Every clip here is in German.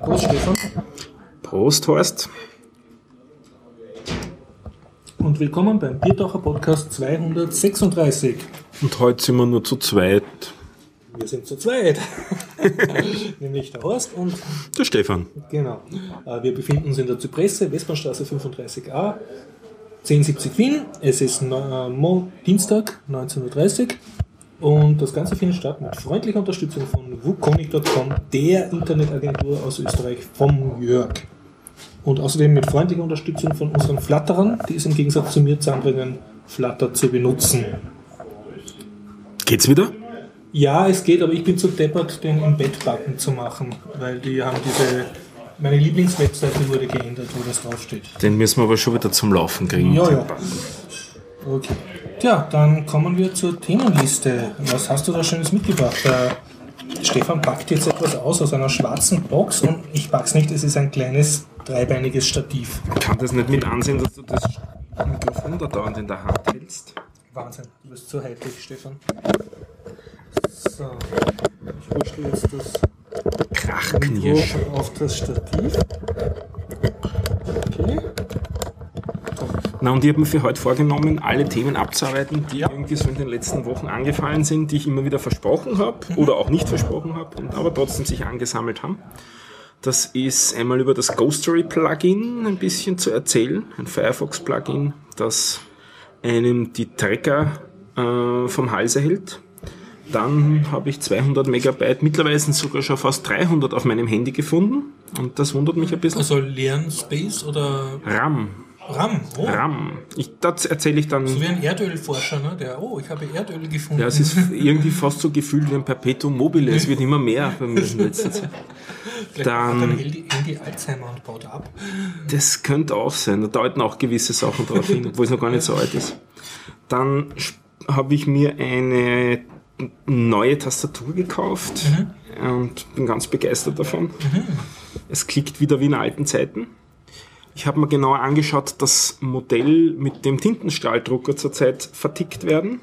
Prost, Stefan. Prost, Horst. Und willkommen beim Biertaucher Podcast 236. Und heute sind wir nur zu zweit. Wir sind zu zweit. Nämlich der Horst und Der Stefan. genau. Äh, Wir befinden uns in der Zypresse, Westbahnstraße 35a, 1070 Wien. Es ist äh, Dienstag, 19.30 Uhr. Und das Ganze findet statt mit freundlicher Unterstützung von wukonic.com, der Internetagentur aus Österreich vom Jörg. Und außerdem mit freundlicher Unterstützung von unseren Flatterern, die es im Gegensatz zu mir zusammenbringen, Flutter zu benutzen. Geht's wieder? Ja, es geht, aber ich bin zu deppert, den im Bett-Button zu machen, weil die haben diese. Meine Lieblingswebseite wurde geändert, wo das draufsteht. Den müssen wir aber schon wieder zum Laufen kriegen. Ja, ja. Okay. Tja, dann kommen wir zur Themenliste. Was hast du da Schönes mitgebracht? Der Stefan packt jetzt etwas aus aus einer schwarzen Box und ich pack's nicht, es ist ein kleines dreibeiniges Stativ. Ich kann das nicht mit ansehen, dass du das Mikrofon da dauernd in der Hand hältst. Wahnsinn, du bist zu heitlich, Stefan. So, ich wurschtel jetzt das Krachknirsch. Auf das Stativ. Okay. Na, und ich habe mir für heute vorgenommen, alle Themen abzuarbeiten, die irgendwie so in den letzten Wochen angefallen sind, die ich immer wieder versprochen habe oder auch nicht versprochen habe, und aber trotzdem sich angesammelt haben. Das ist einmal über das Ghostory Plugin ein bisschen zu erzählen, ein Firefox Plugin, das einem die Tracker äh, vom Halse hält. Dann habe ich 200 Megabyte, mittlerweile sind sogar schon fast 300 auf meinem Handy gefunden. Und das wundert mich ein bisschen. Also leeren Space oder RAM. RAM? Oh. RAM. Ich, das erzähle ich dann. So wie ein Erdölforscher, ne? der, oh, ich habe Erdöl gefunden. Ja, es ist irgendwie fast so gefühlt wie ein Perpetuum mobile. Es wird immer mehr bei mir in letzter Zeit. Dann- dann Handy, Handy Alzheimer und baut ab. Das könnte auch sein. Da deuten auch gewisse Sachen drauf hin, obwohl es noch gar nicht so alt ist. Dann habe ich mir eine neue Tastatur gekauft und bin ganz begeistert davon. Es klickt wieder wie in alten Zeiten. Ich habe mir genauer angeschaut, das Modell mit dem Tintenstrahldrucker zurzeit vertickt werden.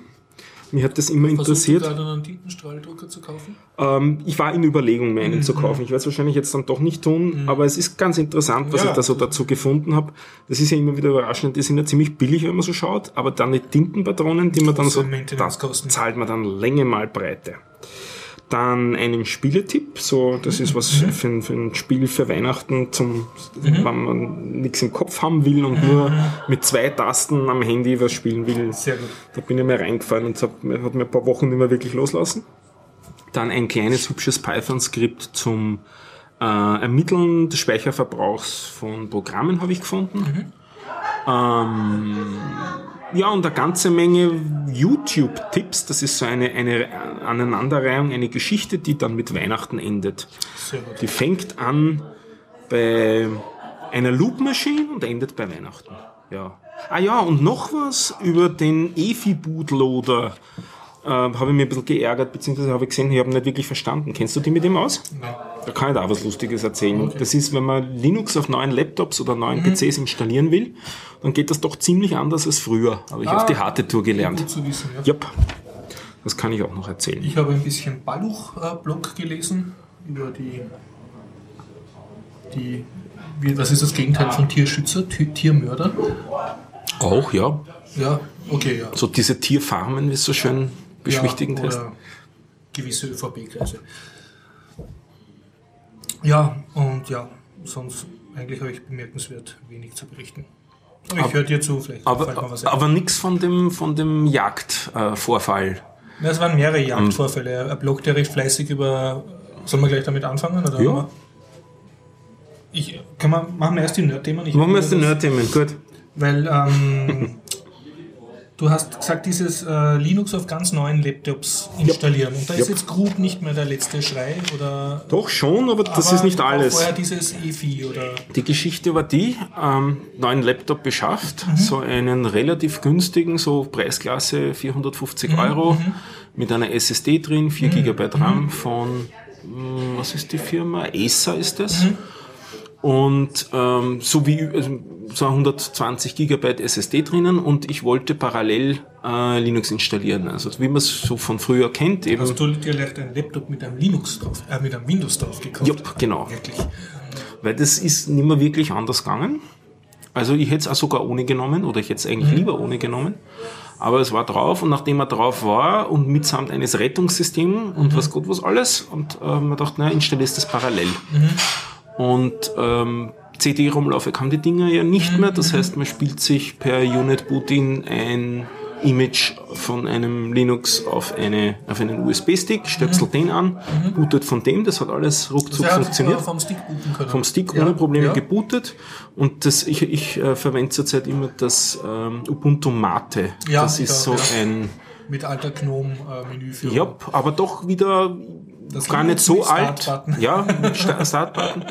Mir hat das immer Versuchst du interessiert. gerade einen Tintenstrahldrucker zu kaufen? Ähm, ich war in Überlegung, mir einen zu kaufen. Ich werde es wahrscheinlich jetzt dann doch nicht tun, aber es ist ganz interessant, was Ja. ich da so dazu gefunden habe. Das ist ja immer wieder überraschend. Die sind ja ziemlich billig, wenn man so schaut, aber dann die Tintenpatronen, die man dann so, da zahlt man dann Länge mal Breite. Dann einen Spieletipp, so, das ist was Mhm. für, ein, für ein Spiel für Weihnachten, zum, wenn man nichts im Kopf haben will und nur mit zwei Tasten am Handy was spielen will. Sehr gut. Da bin ich mir reingefallen und hab, hat mir ein paar Wochen nicht mehr wirklich loslassen. Dann ein kleines, hübsches Python-Skript zum äh, Ermitteln des Speicherverbrauchs von Programmen habe ich gefunden. Ähm, ja, und eine ganze Menge YouTube-Tipps. Das ist so eine, eine Aneinanderreihung, eine Geschichte, die dann mit Weihnachten endet. Sehr gut. Die fängt an bei einer Loop-Maschine und endet bei Weihnachten. Ja. Ah ja, und noch was über den EFI-Bootloader. Äh, habe ich mir ein bisschen geärgert, beziehungsweise habe ich gesehen, ich habe ihn nicht wirklich verstanden. Kennst du die mit dem aus? Nein. Da kann ich da auch was Lustiges erzählen. Das ist, wenn man Linux auf neuen Laptops oder neuen PCs installieren will, dann geht das doch ziemlich anders als früher. Habe ich Ah, auf die harte Tour gelernt. Gut zu wissen, ja. Jupp. Das kann ich auch noch erzählen. Ich habe ein bisschen Balluch-Blog gelesen über die, die wie, was ist das Gegenteil von Tierschützer? Ti- Tiermörder? Auch, ja. Ja, okay, ja. So diese Tierfarmen, wie es so schön beschwichtigend ja, heißt. gewisse ÖVP-Kreise. Ja, und ja, sonst eigentlich habe ich bemerkenswert wenig zu berichten. Aber ich höre dir zu, vielleicht Aber, aber nichts von dem, von dem Jagdvorfall. Ja, es waren mehrere Jagdvorfälle. Ein Blog, der recht fleißig über. Sollen wir gleich damit anfangen? Oder Ja. Ich, kann man, machen wir erst die Nerd-Themen? Machen wir erst die Nerd-Themen, gut. Weil ähm, du hast gesagt, dieses äh, Linux auf ganz neuen Laptops installieren. Und da ist Yep. jetzt Grub nicht mehr der letzte Schrei oder. Doch schon, aber das Aber ist nicht alles. Vorher dieses EFI oder. Die Geschichte war die, ähm, neuen Laptop beschafft, so einen relativ günstigen, so Preisklasse 450 Euro, mit einer SSD drin, 4 GB RAM von, mh, was ist die Firma? Acer ist das. Und ähm, so wie also, so 120 Gigabyte SSD drinnen und ich wollte parallel äh, Linux installieren. Also wie man es so von früher kennt. Eben. Hast du dir vielleicht einen Laptop mit einem Linux drauf, äh, mit einem Windows drauf gekauft? Ja, genau. Wirklich. Weil das ist nicht mehr wirklich anders gegangen. Also ich hätte es auch sogar ohne genommen oder ich hätte es eigentlich lieber ohne genommen. Aber es war drauf und nachdem er drauf war und mitsamt eines Rettungssystems und was Gott was alles und äh, man dachte, naja, installierst das parallel. Und ähm, CD-ROM-Laufwerk haben die Dinger ja nicht mehr. Das heißt, man spielt sich per Unit-Boot-in ein Image von einem Linux auf, eine, auf einen USB-Stick, stöpselt den an, bootet von dem, das hat alles ruckzuck hat funktioniert. äh, vom Stick booten können. Vom Stick Ja, ohne Probleme ja. gebootet. Und das, ich, ich äh, verwende zurzeit immer das ähm, Ubuntu Mate. Ja, das ist so ein, Mit alter Gnome-Menü für. ja, aber doch wieder Das gar nicht so alt. Startbutton. Ja, Startbutton.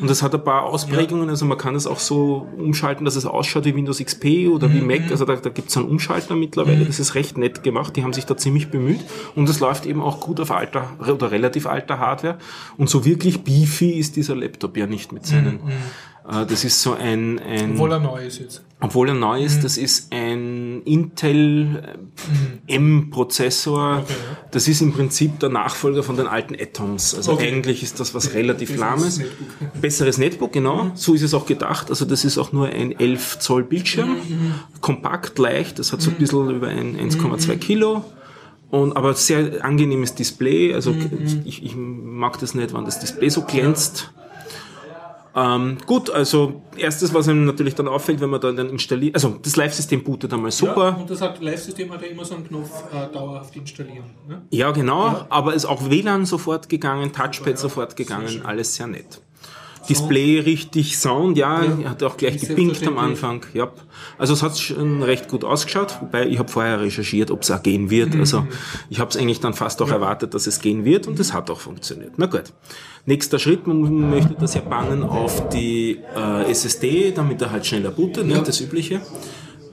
Und das hat ein paar Ausprägungen. Also man kann es auch so umschalten, dass es ausschaut wie Windows XP oder Mhm. wie Mac. Also da, da gibt es einen Umschalter mittlerweile. Das ist recht nett gemacht. Die haben sich da ziemlich bemüht. Und es läuft eben auch gut auf alter oder relativ alter Hardware. Und so wirklich beefy ist dieser Laptop ja nicht mit seinen. Äh, Das ist so ein, ein Obwohl er neu ist jetzt. obwohl er neu ist, das ist ein Intel äh, M-Prozessor. Okay, Das ist im Prinzip der Nachfolger von den alten Atoms. Also Okay. eigentlich ist das was relativ Besseres lahmes. Netbook. Besseres Netbook, genau. So ist es auch gedacht. Also das ist auch nur ein 11 Zoll Bildschirm. Kompakt, leicht. Das hat so ein bisschen über ein 1,2 Kilo. Und, aber sehr angenehmes Display. Also ich, ich mag das nicht, wenn das Display so glänzt. Ähm, gut, also erstes, was einem natürlich dann auffällt, wenn man dann, dann installiert, also das Live-System bootet einmal Ja, super. und das hat Live-System hat ja immer so einen Knopf äh, dauerhaft installieren. Ne? Ja, genau, aber ist auch WLAN sofort gegangen, Touchpad sofort gegangen, alles sehr nett. Display richtig Sound, ja, Ja. hat auch gleich gepinkt am. Anfang. Ja. Also es hat schon recht gut ausgeschaut, wobei ich habe vorher recherchiert, ob es auch gehen wird. Mhm. Also ich habe es eigentlich dann fast auch erwartet, dass es gehen wird und es hat auch funktioniert. Na gut. Nächster Schritt, man möchte das ja bannen auf die äh, SSD, damit er halt schneller bootet, ne, das übliche.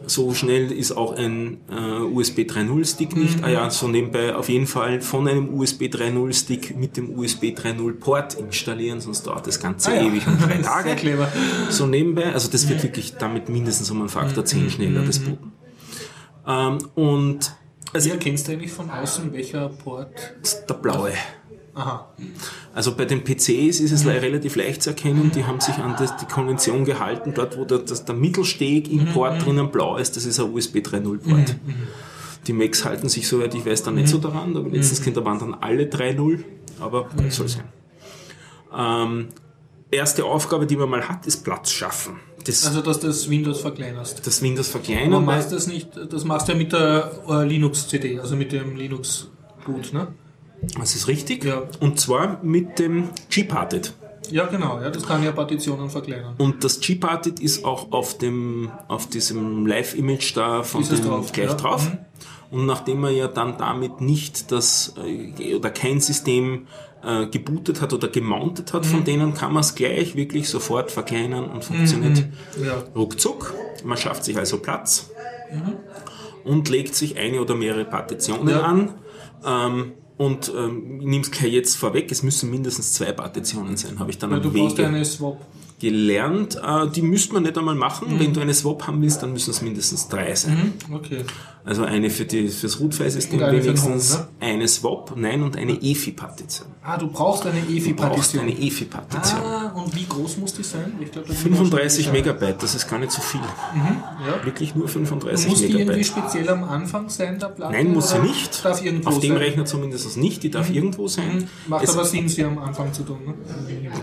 So schnell ist auch ein äh, USB 3.0 Stick nicht. Ah ja, so nebenbei auf jeden Fall von einem USB 3.0 Stick mit dem USB 3.0 Port installieren, sonst dauert das Ganze Ah ja. ewig und drei Sehr Tage. clever. So nebenbei, also das wird wirklich damit mindestens um einen Faktor 10 schneller, das Booten. Ähm, und also Wie erkennst du eigentlich von außen, welcher Port? der blaue. Aha. Also bei den PCs ist es le- relativ leicht zu erkennen, die haben sich an das, die Konvention gehalten, dort wo der, das, der Mittelsteg im Port drinnen blau ist, das ist ein USB 3.0 Port. Die Macs halten sich, soweit ich weiß, da nicht so daran, aber letztens Kinder waren dann alle 3.0, aber gut soll sein. Ähm, erste Aufgabe, die man mal hat, ist Platz schaffen. Das, Also, dass du das Windows verkleinerst. das Windows Aber verkleinern, weil machst das nicht, das machst du ja mit der äh, Linux-CD, also mit dem Linux-Boot, ne? Das ist richtig. Ja. Und zwar mit dem Gparted. Ja, genau, ja, das kann ja Partitionen verkleinern. Und das Gparted ist auch auf dem, auf diesem Live-Image da von dem drauf, gleich ja. drauf. Mhm. Und nachdem man ja dann damit nicht das äh, oder kein System äh, gebootet hat oder gemountet hat Mhm. von denen, kann man es gleich wirklich sofort verkleinern und funktioniert Ja. ruckzuck. Man schafft sich also Platz und legt sich eine oder mehrere Partitionen an. Ähm, und ähm, ich nehme es gleich jetzt vorweg, es müssen mindestens zwei Partitionen sein, habe ich dann Weil am du brauchst ja Wege eine Swap. gelernt. Äh, die müsste man nicht einmal machen. Mhm. Wenn du eine Swap haben willst, dann müssen es mindestens drei sein. Okay. Also eine für die, fürs Root-File-System für wenigstens, Home, eine Swap, nein, und eine EFI-Partition. Ah, du brauchst eine Du brauchst EFI-Partition. eine EFI-Partition. Ah, und wie groß muss die sein? Glaub, das 35 muss schon- Megabyte, das ist gar nicht so viel. Ja. Wirklich nur 35 Muss die irgendwie Megabyte. speziell am Anfang sein, der Platte? Nein, muss sie nicht. Darf irgendwo Auf dem sein? Rechner zumindest nicht, die darf irgendwo sein. Macht Es- aber Sinn, sie am Anfang zu tun. Ne?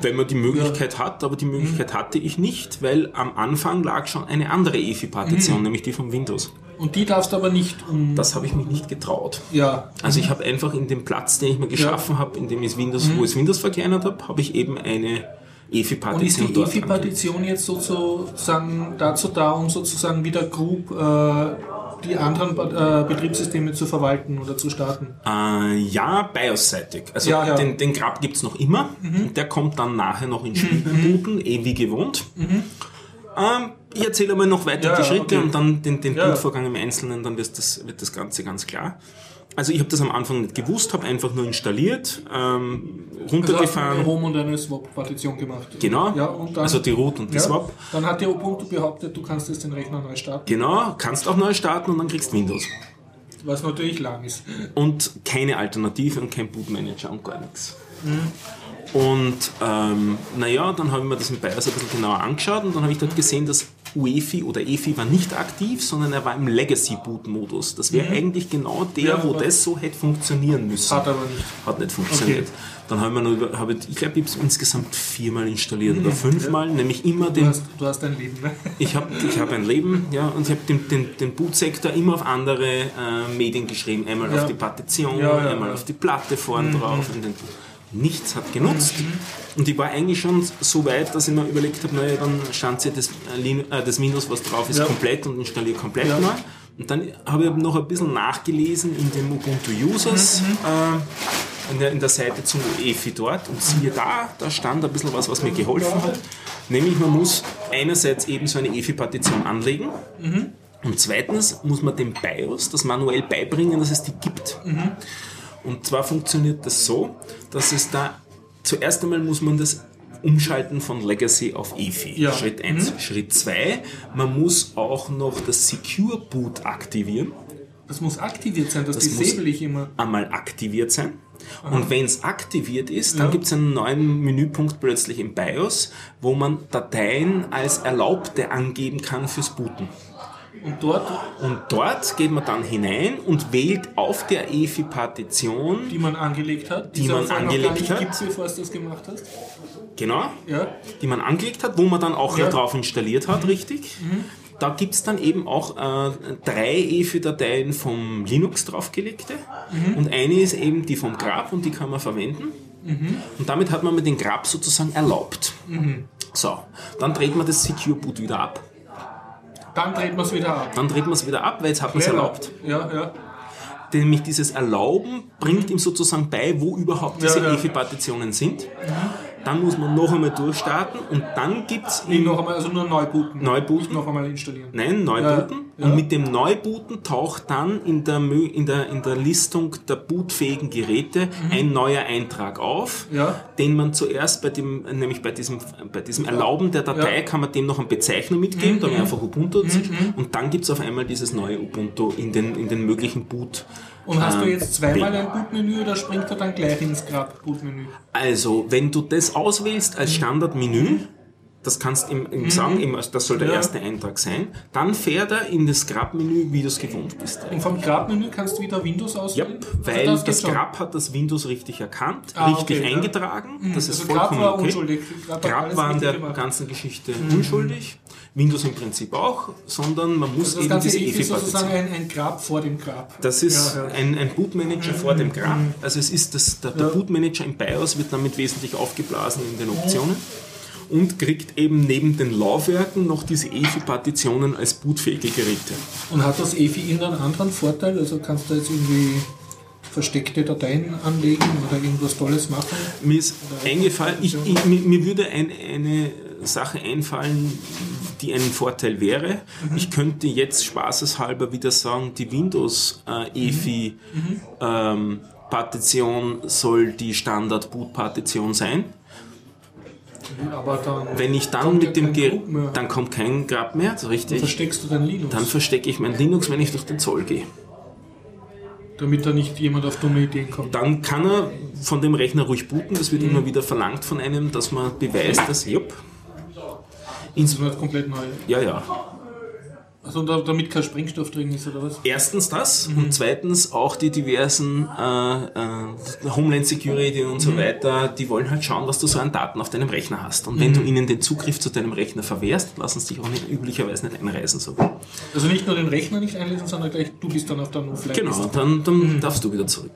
wenn man die Möglichkeit hat, aber die Möglichkeit hatte ich nicht, weil am Anfang lag schon eine andere EFI-Partition, nämlich die vom Windows. Und die darfst du aber nicht um. Das habe ich mich nicht getraut. ja. Also ich habe einfach in dem Platz, den ich mir geschaffen habe, in dem ich Windows, wo ich Windows verkleinert habe, habe ich eben eine Und ist EFI-Partition die. EFI-Partition jetzt sozusagen dazu da, um sozusagen wieder Group äh, die anderen äh, Betriebssysteme zu verwalten oder zu starten? Äh, ja, BIOS-seitig. Also Ja, ja. den, den Grab gibt's noch immer. Und der kommt dann nachher noch ins Spiel beim Booten, eh wie gewohnt. Ähm, ich erzähle mal noch weiter Ja, die Schritte okay. und dann den, den. Bootvorgang im Einzelnen, dann wird das, wird das Ganze ganz klar. Also ich habe das am Anfang nicht gewusst, habe einfach nur installiert, ähm, eine runtergefahren. Home und eine Swap-Partition gemacht. Genau. Ja, dann, also die Root und die ja, Swap. Dann hat die Ubuntu behauptet, du kannst jetzt den Rechner neu starten, Genau, kannst auch neu starten und dann kriegst Windows. was natürlich lang ist. Und keine Alternative und kein Bootmanager und gar nichts. Und ähm, naja, dann habe ich mir das im BIOS ein bisschen genauer angeschaut und dann habe ich dort gesehen, dass UEFI oder EFI war nicht aktiv, sondern er war im Legacy-Boot-Modus. Das wäre eigentlich genau der, Ja, wo das so hätte funktionieren müssen. Hat aber nicht. Hat nicht funktioniert. Okay. Dann habe noch über, habe ich, ich glaube, ich habe es insgesamt viermal installiert oder fünfmal, nämlich immer Du den hast, du hast ein Leben, ne? ich habe ich hab ein Leben, ja, und ich habe den, den, den Bootsektor immer auf andere äh, Medien geschrieben. Einmal Ja. auf die Partition, Ja, ja, einmal ja. auf die Platte vorn drauf. Nichts hat genutzt. Und ich war eigentlich schon so weit, dass ich mir überlegt habe, naja, dann stand sie das, äh, äh, das Windows, was drauf ist, Ja. komplett und installiere komplett Ja. neu. Und dann habe ich noch ein bisschen nachgelesen in dem Ubuntu Users, äh, in, der, in der Seite zum EFI dort. Und siehe da, da stand ein bisschen was, was mir geholfen hat. Nämlich, man muss einerseits eben so eine EFI-Partition anlegen. Und zweitens muss man dem BIOS das manuell beibringen, dass es die gibt. Und zwar funktioniert das so, dass es da zuerst einmal muss man das umschalten von Legacy auf EFI. Ja. Schritt 1. Schritt 2, man muss auch noch das Secure Boot aktivieren Das muss aktiviert sein, das, Das disable ich immer. einmal aktiviert sein. Und wenn es aktiviert ist, dann Ja. gibt es einen neuen Menüpunkt plötzlich im BIOS, wo man Dateien als Erlaubte angeben kann fürs Booten. Und dort, Und dort geht man dann hinein und wählt auf der EFI-Partition, die man angelegt hat, Die es man angelegt hat. gibt, bevor du das gemacht hast. genau, Ja. die man angelegt hat, wo man dann auch Ja. Mhm. drauf installiert hat, richtig. Da gibt es dann eben auch äh, drei EFI-Dateien vom Linux draufgelegte Mhm. und eine ist eben die vom Grab und die kann man verwenden. Mhm. Und damit hat man mit dem Grab sozusagen erlaubt. So, dann dreht man das Secure Boot wieder ab. Dann dreht man es wieder ab. Dann dreht man es wieder ab, weil jetzt hat man es erlaubt. Ja, ja. Nämlich dieses Erlauben bringt ihm sozusagen bei, wo überhaupt diese Ja. EFI-Partitionen sind. Dann muss man noch einmal durchstarten und dann gibt es Nee, noch einmal, also nur neu booten. Neu booten? Nicht noch einmal installieren. Nein, Neubooten. Ja, ja. Und mit dem Neubooten taucht dann in der, in der, in der Listung der bootfähigen Geräte ein neuer Eintrag auf, Mhm. Ja. den man zuerst bei dem, nämlich bei diesem, bei diesem Erlauben der Datei. Mhm. kann man dem noch eine Bezeichnung mitgeben, da wäre einfach Ubuntu und dann gibt es auf einmal dieses neue Ubuntu in den, in den möglichen Boot. Und hast du ähm, jetzt zweimal ein Bootmenü oder springt er dann gleich ins Grab-Bootmenü? Also, wenn du das auswählst als Standardmenü, das kannst ihm, ihm sagen, ihm, das soll der Mhm. Ja. erste Eintrag sein, dann fährt er in das Grab-Menü, wie du es gewohnt bist. Und vom Grab-Menü kannst du wieder Windows Ja, auswählen? weil Also das, schon. Grab hat das Windows richtig erkannt, Ah, richtig okay, ja. eingetragen. Das ist Also Grab vollkommen war okay. unschuldig. Grab Grab war in richtig der gemacht. Mhm. ganzen Geschichte unschuldig. Windows im Prinzip auch, sondern man muss Also das eben ganze diese EFI ist sozusagen ein, ein Grab vor dem Grab. Das ist Ja. Ein, ein Bootmanager vor dem Grab. Also es ist das, der, der. Bootmanager im BIOS wird damit wesentlich aufgeblasen in den Optionen und kriegt eben neben den Laufwerken noch diese EFI-Partitionen als bootfähige Geräte. Und hat das EFI irgendeinen anderen Vorteil? Also kannst du jetzt irgendwie versteckte Dateien anlegen oder irgendwas Tolles machen? Mir ist eingefallen, ich, ich, mir, mir würde ein, eine Sache einfallen, die ein Vorteil wäre. Ich könnte jetzt spaßeshalber wieder sagen, die Windows äh, EFI ähm, Partition soll die Standard Boot Partition sein. Aber dann Wenn ich dann mit dem Gerät, dann kommt kein Grab mehr, so richtig. versteckst du dein Linux, Dann verstecke ich mein Linux, wenn ich durch den Zoll gehe. damit da nicht jemand auf dumme Ideen kommt. Dann kann er von dem Rechner ruhig booten. Das Mhm. wird immer wieder verlangt von einem, dass man beweist, dass, jupp, Das ist halt komplett neu. ja, ja. Also da, damit kein Sprengstoff drin ist oder was? Erstens das und zweitens auch die diversen äh, äh, Homeland Security und so weiter, die wollen halt schauen, was du so an Daten auf deinem Rechner hast. Und wenn du ihnen den Zugriff zu deinem Rechner verwehrst, lassen sie dich auch nicht, üblicherweise nicht einreisen. So. Also nicht nur den Rechner nicht einlesen, sondern gleich du bist dann auf der no Genau, dann, dann darfst du wieder zurück.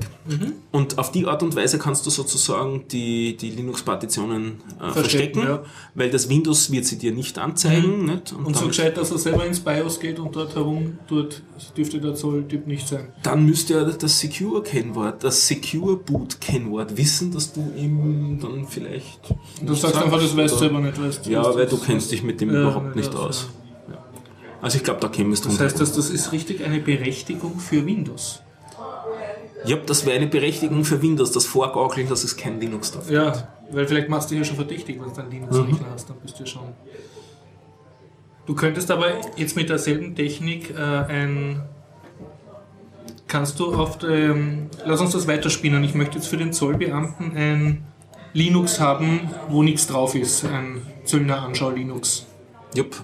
Und auf die Art und Weise kannst du sozusagen die, die Linux-Partitionen äh, verstecken, ja. weil das Windows wird sie dir nicht anzeigen. Nicht? Und so damit- gescheit, dass er selber ins BIOS geht und dort herum tut, dürfte der Zolltyp nicht sein. dann müsste er das Secure-Kennwort, das Secure-Boot-Kennwort wissen, dass du ihm dann vielleicht. Du sagst einfach, das weißt du selber nicht. Weißt, Ja, weil du kennst dich mit dem Ja, überhaupt nicht aus. Ja. Also ich glaube, da kämest du Das heißt, das, das ist richtig eine Berechtigung für Windows. Ja, das wäre eine Berechtigung für Windows, das Vorgaukeln, dass es kein Linux gibt. Ja, weil vielleicht machst du dich ja schon verdächtig, wenn du einen Linux-Rechner hast, dann bist du ja schon. Du könntest aber jetzt mit derselben Technik äh, ein. Kannst du auf dem. Lass uns das weiterspinnen. Ich möchte jetzt für den Zollbeamten ein Linux haben, wo nichts drauf ist. Ein Zöllner Anschau Linux. Jupp.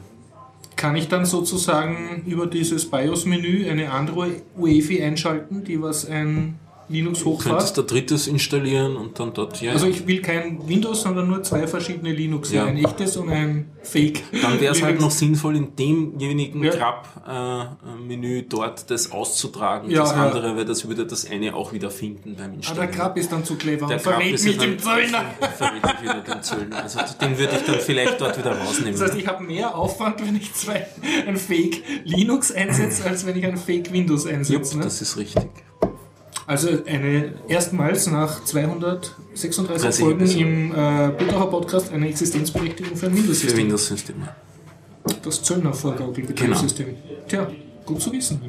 Kann ich dann sozusagen über dieses BIOS-Menü eine andere UEFI einschalten, die was ein Linux Könntest hochfahrt? du drittes installieren und dann dort, ja. Also ich will kein Windows, sondern nur zwei verschiedene Linux. Ja. Ein echtes und ein Fake. dann wäre es halt noch sinnvoll, in demjenigen Ja. Grab-Menü dort das auszutragen. Ja, das andere, weil das würde das eine auch wieder finden beim Ah, Installieren. der Grab ist dann zu clever Der und verrät mich dem Zöllner. verrät mich wieder den Zöllner. Also den würde ich dann vielleicht dort wieder rausnehmen. Das heißt, ich habe mehr Aufwand, wenn ich zwei ein Fake Linux einsetze, als wenn ich ein Fake Windows Jupp, einsetze. Ne? das ist richtig. Also eine erstmals nach 236 30 Folgen im äh, Butterer Podcast eine Existenzberechtigung für ein Für Windows-System. Windows-Systeme. Das Zöllner Vorgaukelbetriebssystem. Genau. Tja, gut zu wissen.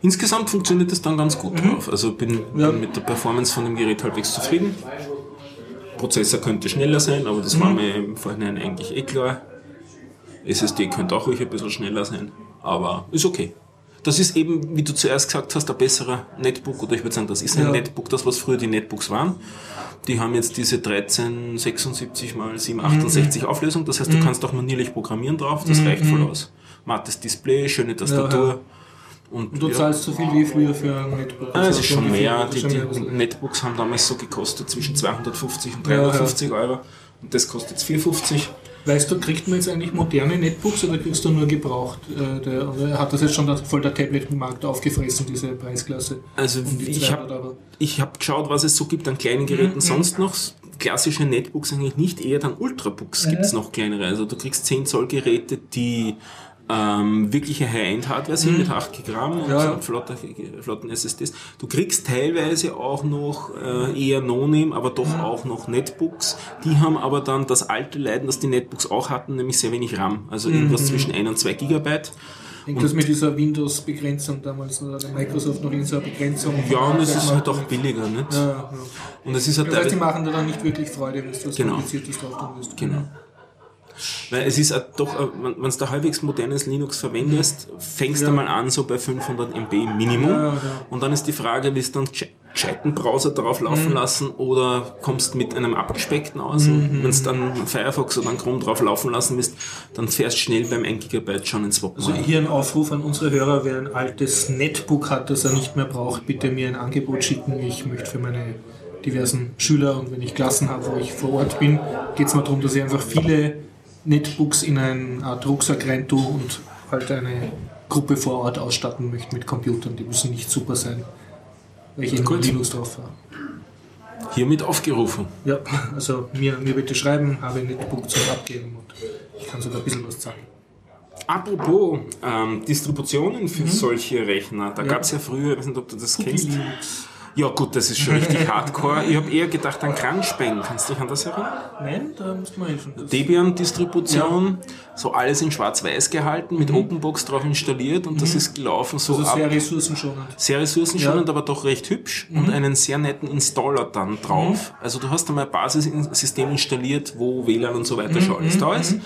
Insgesamt funktioniert das dann ganz gut drauf. Also bin, Mhm. Ja. bin mit der Performance von dem Gerät halbwegs zufrieden. Prozessor könnte schneller sein, aber das Mhm. war mir im Vorhinein eigentlich eh klar. SSD könnte auch ruhig ein bisschen schneller sein, aber ist okay. Das ist eben, wie du zuerst gesagt hast, ein besserer Netbook, oder ich würde sagen, das ist ein Ja. Netbook, das was früher die Netbooks waren. Die haben jetzt diese 1376 x 768 Mhm. Auflösung, das heißt, du kannst auch manierlich programmieren drauf, das reicht voll aus. Mattes Display, schöne Tastatur. Mhm. Ja, ja. Und, Und du ja. zahlst so viel wie früher für ein Netbook. Ah, es Also ist schon mehr. Die, die Netbooks haben damals so gekostet zwischen 250 und Ja, ja. 350 Euro. Und das kostet jetzt 450. Weißt du, kriegt man jetzt eigentlich moderne Netbooks oder kriegst du nur gebraucht? Äh, der, oder hat das jetzt schon das, voll der Tablet-Markt aufgefressen, diese Preisklasse? Also Um die ich 200 habe hab geschaut, was es so gibt an kleinen Mhm, Geräten sonst noch. Klassische Netbooks eigentlich nicht, eher dann Ultrabooks gibt's noch kleinere. Also du kriegst 10 Zoll Geräte, die ähm, wirkliche High-End-Hardware sind mit 8 Gramm und, Mhm. Ja, flotter, flotten SSDs. Du kriegst teilweise auch noch äh, eher No-Name, aber doch Mhm. auch noch Netbooks. Die haben aber dann das alte Leiden, das die Netbooks auch hatten, nämlich sehr wenig RAM. Also irgendwas Mhm. zwischen 1 und 2 Gigabyte. Das mit dieser Windows-Begrenzung damals oder der Microsoft noch in so einer Begrenzung? Ja, und es ist halt auch billiger, nicht? Ja, ja. Und es ist halt Das heißt, die machen dir dann nicht wirklich Freude, wenn du was Genau. Kompliziertes drauf tun willst. Genau. Weil es ist doch, äh, wenn du halbwegs modernes Linux verwendest, fängst du Ja. mal an so bei 500 MB Minimum. Ja, ja. Und dann ist die Frage, willst du einen gesche- gescheiten Browser drauf laufen lassen oder kommst mit einem abgespeckten aus? Und wenn du dann Firefox oder einen Chrome drauf laufen lassen willst, dann fährst du schnell beim 1 GB schon ins Wappen. Also hier ein Aufruf an unsere Hörer, wer ein altes Netbook hat, das er nicht mehr braucht, bitte mir ein Angebot schicken. Ich möchte für meine diversen Schüler und wenn ich Klassen habe, wo ich vor Ort bin, geht es mal darum, dass ich einfach viele Netbooks in eine Art Rucksack rein tue und halt eine Gruppe vor Ort ausstatten möchte mit Computern. Die müssen nicht super sein, weil ich eben. Linux drauf habe. Hiermit aufgerufen. Ja, also mir, mir bitte schreiben, habe ein Netbook zum Abgeben und ich kann sogar ein bisschen was zahlen. Apropos ähm, Distributionen für solche Rechner, da gab es ja früher, ich weiß nicht, ob du das kennst. Ja gut, das ist schon richtig hardcore. Ich habe eher gedacht an Crunchbang. Kannst du dich an das erinnern? Nein, da muss man helfen. Das- Debian-Distribution, so alles in schwarz-weiß gehalten, mit Openbox drauf installiert und das ist gelaufen so Mhm. Also ab. sehr ressourcenschonend. Sehr ressourcenschonend, Ja. aber doch recht hübsch Mhm. und einen sehr netten Installer dann drauf. Also du hast einmal ein Basissystem installiert, wo WLAN und so Mhm. weiter schon alles da ist.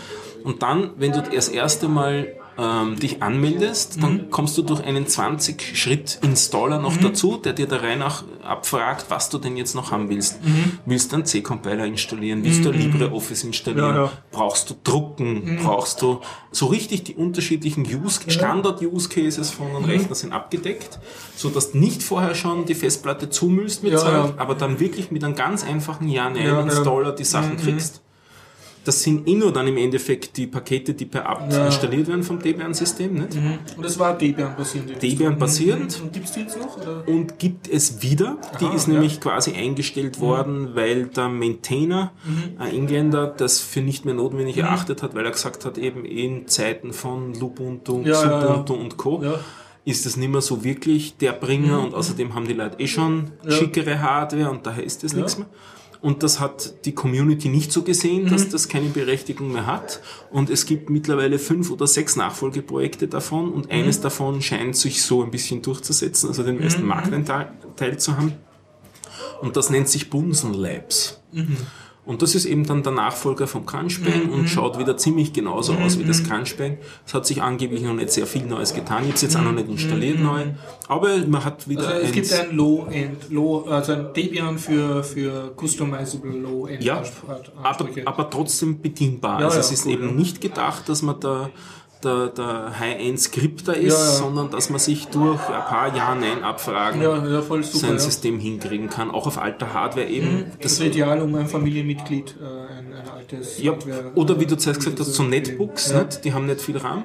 Und dann, wenn du das erste Mal ähm, dich anmeldest, Mhm. dann kommst du durch einen 20-Schritt-Installer noch Mhm. dazu, der dir da rein nach abfragt, was du denn jetzt noch haben willst. Mhm. Willst du einen C-Compiler installieren? Willst du LibreOffice installieren? Ja, ja. Brauchst du drucken? Brauchst du so richtig die unterschiedlichen Use, Standard-Use-Cases von Mhm. einem Rechner sind abgedeckt, so dass du nicht vorher schon die Festplatte zumüllst mit Ja, Zeug, aber dann wirklich mit einem ganz einfachen Ja, Mhm, Ja-Nein-Installer die Sachen kriegst. Das sind eh nur dann im Endeffekt die Pakete, die per Apt Ja. installiert werden vom Debian-System, nicht? Und das war Debian basierend. Debian basierend. Und gibt es die jetzt noch? Oder? und gibt es wieder. Die Aha, ist ja. nämlich quasi eingestellt worden, weil der Maintainer, ein Engländer, das für nicht mehr notwendig erachtet hat, weil er gesagt hat, eben in Zeiten von Lubuntu, Ja, ja, ja. Subuntu und Co. Ja. ist das nicht mehr so wirklich der Bringer und außerdem haben die Leute eh schon Ja. schickere Hardware und daher ist das nichts mehr. Und das hat die Community nicht so gesehen, dass das keine Berechtigung mehr hat. Und es gibt mittlerweile fünf oder sechs Nachfolgeprojekte davon und eines davon scheint sich so ein bisschen durchzusetzen, also den meisten Marktanteil Teil zu haben. Und das nennt sich Bunsen Labs. Und das ist eben dann der Nachfolger vom Crunchbang und schaut wieder ziemlich genauso aus wie das Crunchbang. Es hat sich angeblich noch nicht sehr viel Neues getan. Habe es jetzt auch noch nicht installiert neu. Aber man hat wieder Also es gibt ein Low-End, Low, also ein Debian für, für customizable Low-End Ja, aber, aber trotzdem bedienbar. Ja, also ja, es ist gut, eben nicht gedacht, dass man da der, der High-End-Skripter ist, Ja, ja. sondern dass man sich durch ein paar Ja-Nein-Abfragen Ja, super. sein. System hinkriegen kann, auch auf alter Hardware eben. Das ist ideal, um ein Familienmitglied, äh, ein, ein altes Ja, Hardware- oder wie du zuerst gesagt hast, so Netbooks, nicht? die haben nicht viel RAM.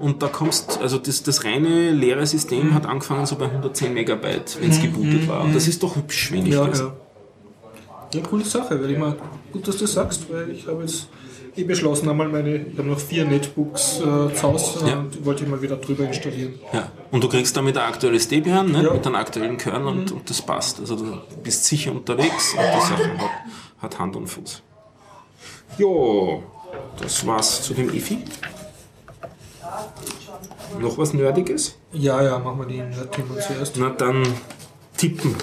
Und da kommst, also das, das reine leere System hat angefangen so bei 110 Megabyte, wenn es gebootet war. Und das ist doch hübsch wenig. Ja, ja. ja, coole Sache, weil ich mal, gut, dass du das sagst, weil ich habe jetzt eh beschlossen, einmal meine, ich habe noch vier Netbooks äh, zu Hause Ja. und wollte ich mal wieder drüber installieren. Ja. Und du kriegst damit ein aktuelles Debian, ne? Ja. mit einem aktuellen Kern und, und das passt. Also du bist sicher unterwegs und die Sache hat, hat Hand und Fuß. Jo, das war's zu dem IFI. Noch was Nerdiges? Ja, ja, machen wir die Thema zuerst. Na dann tippen.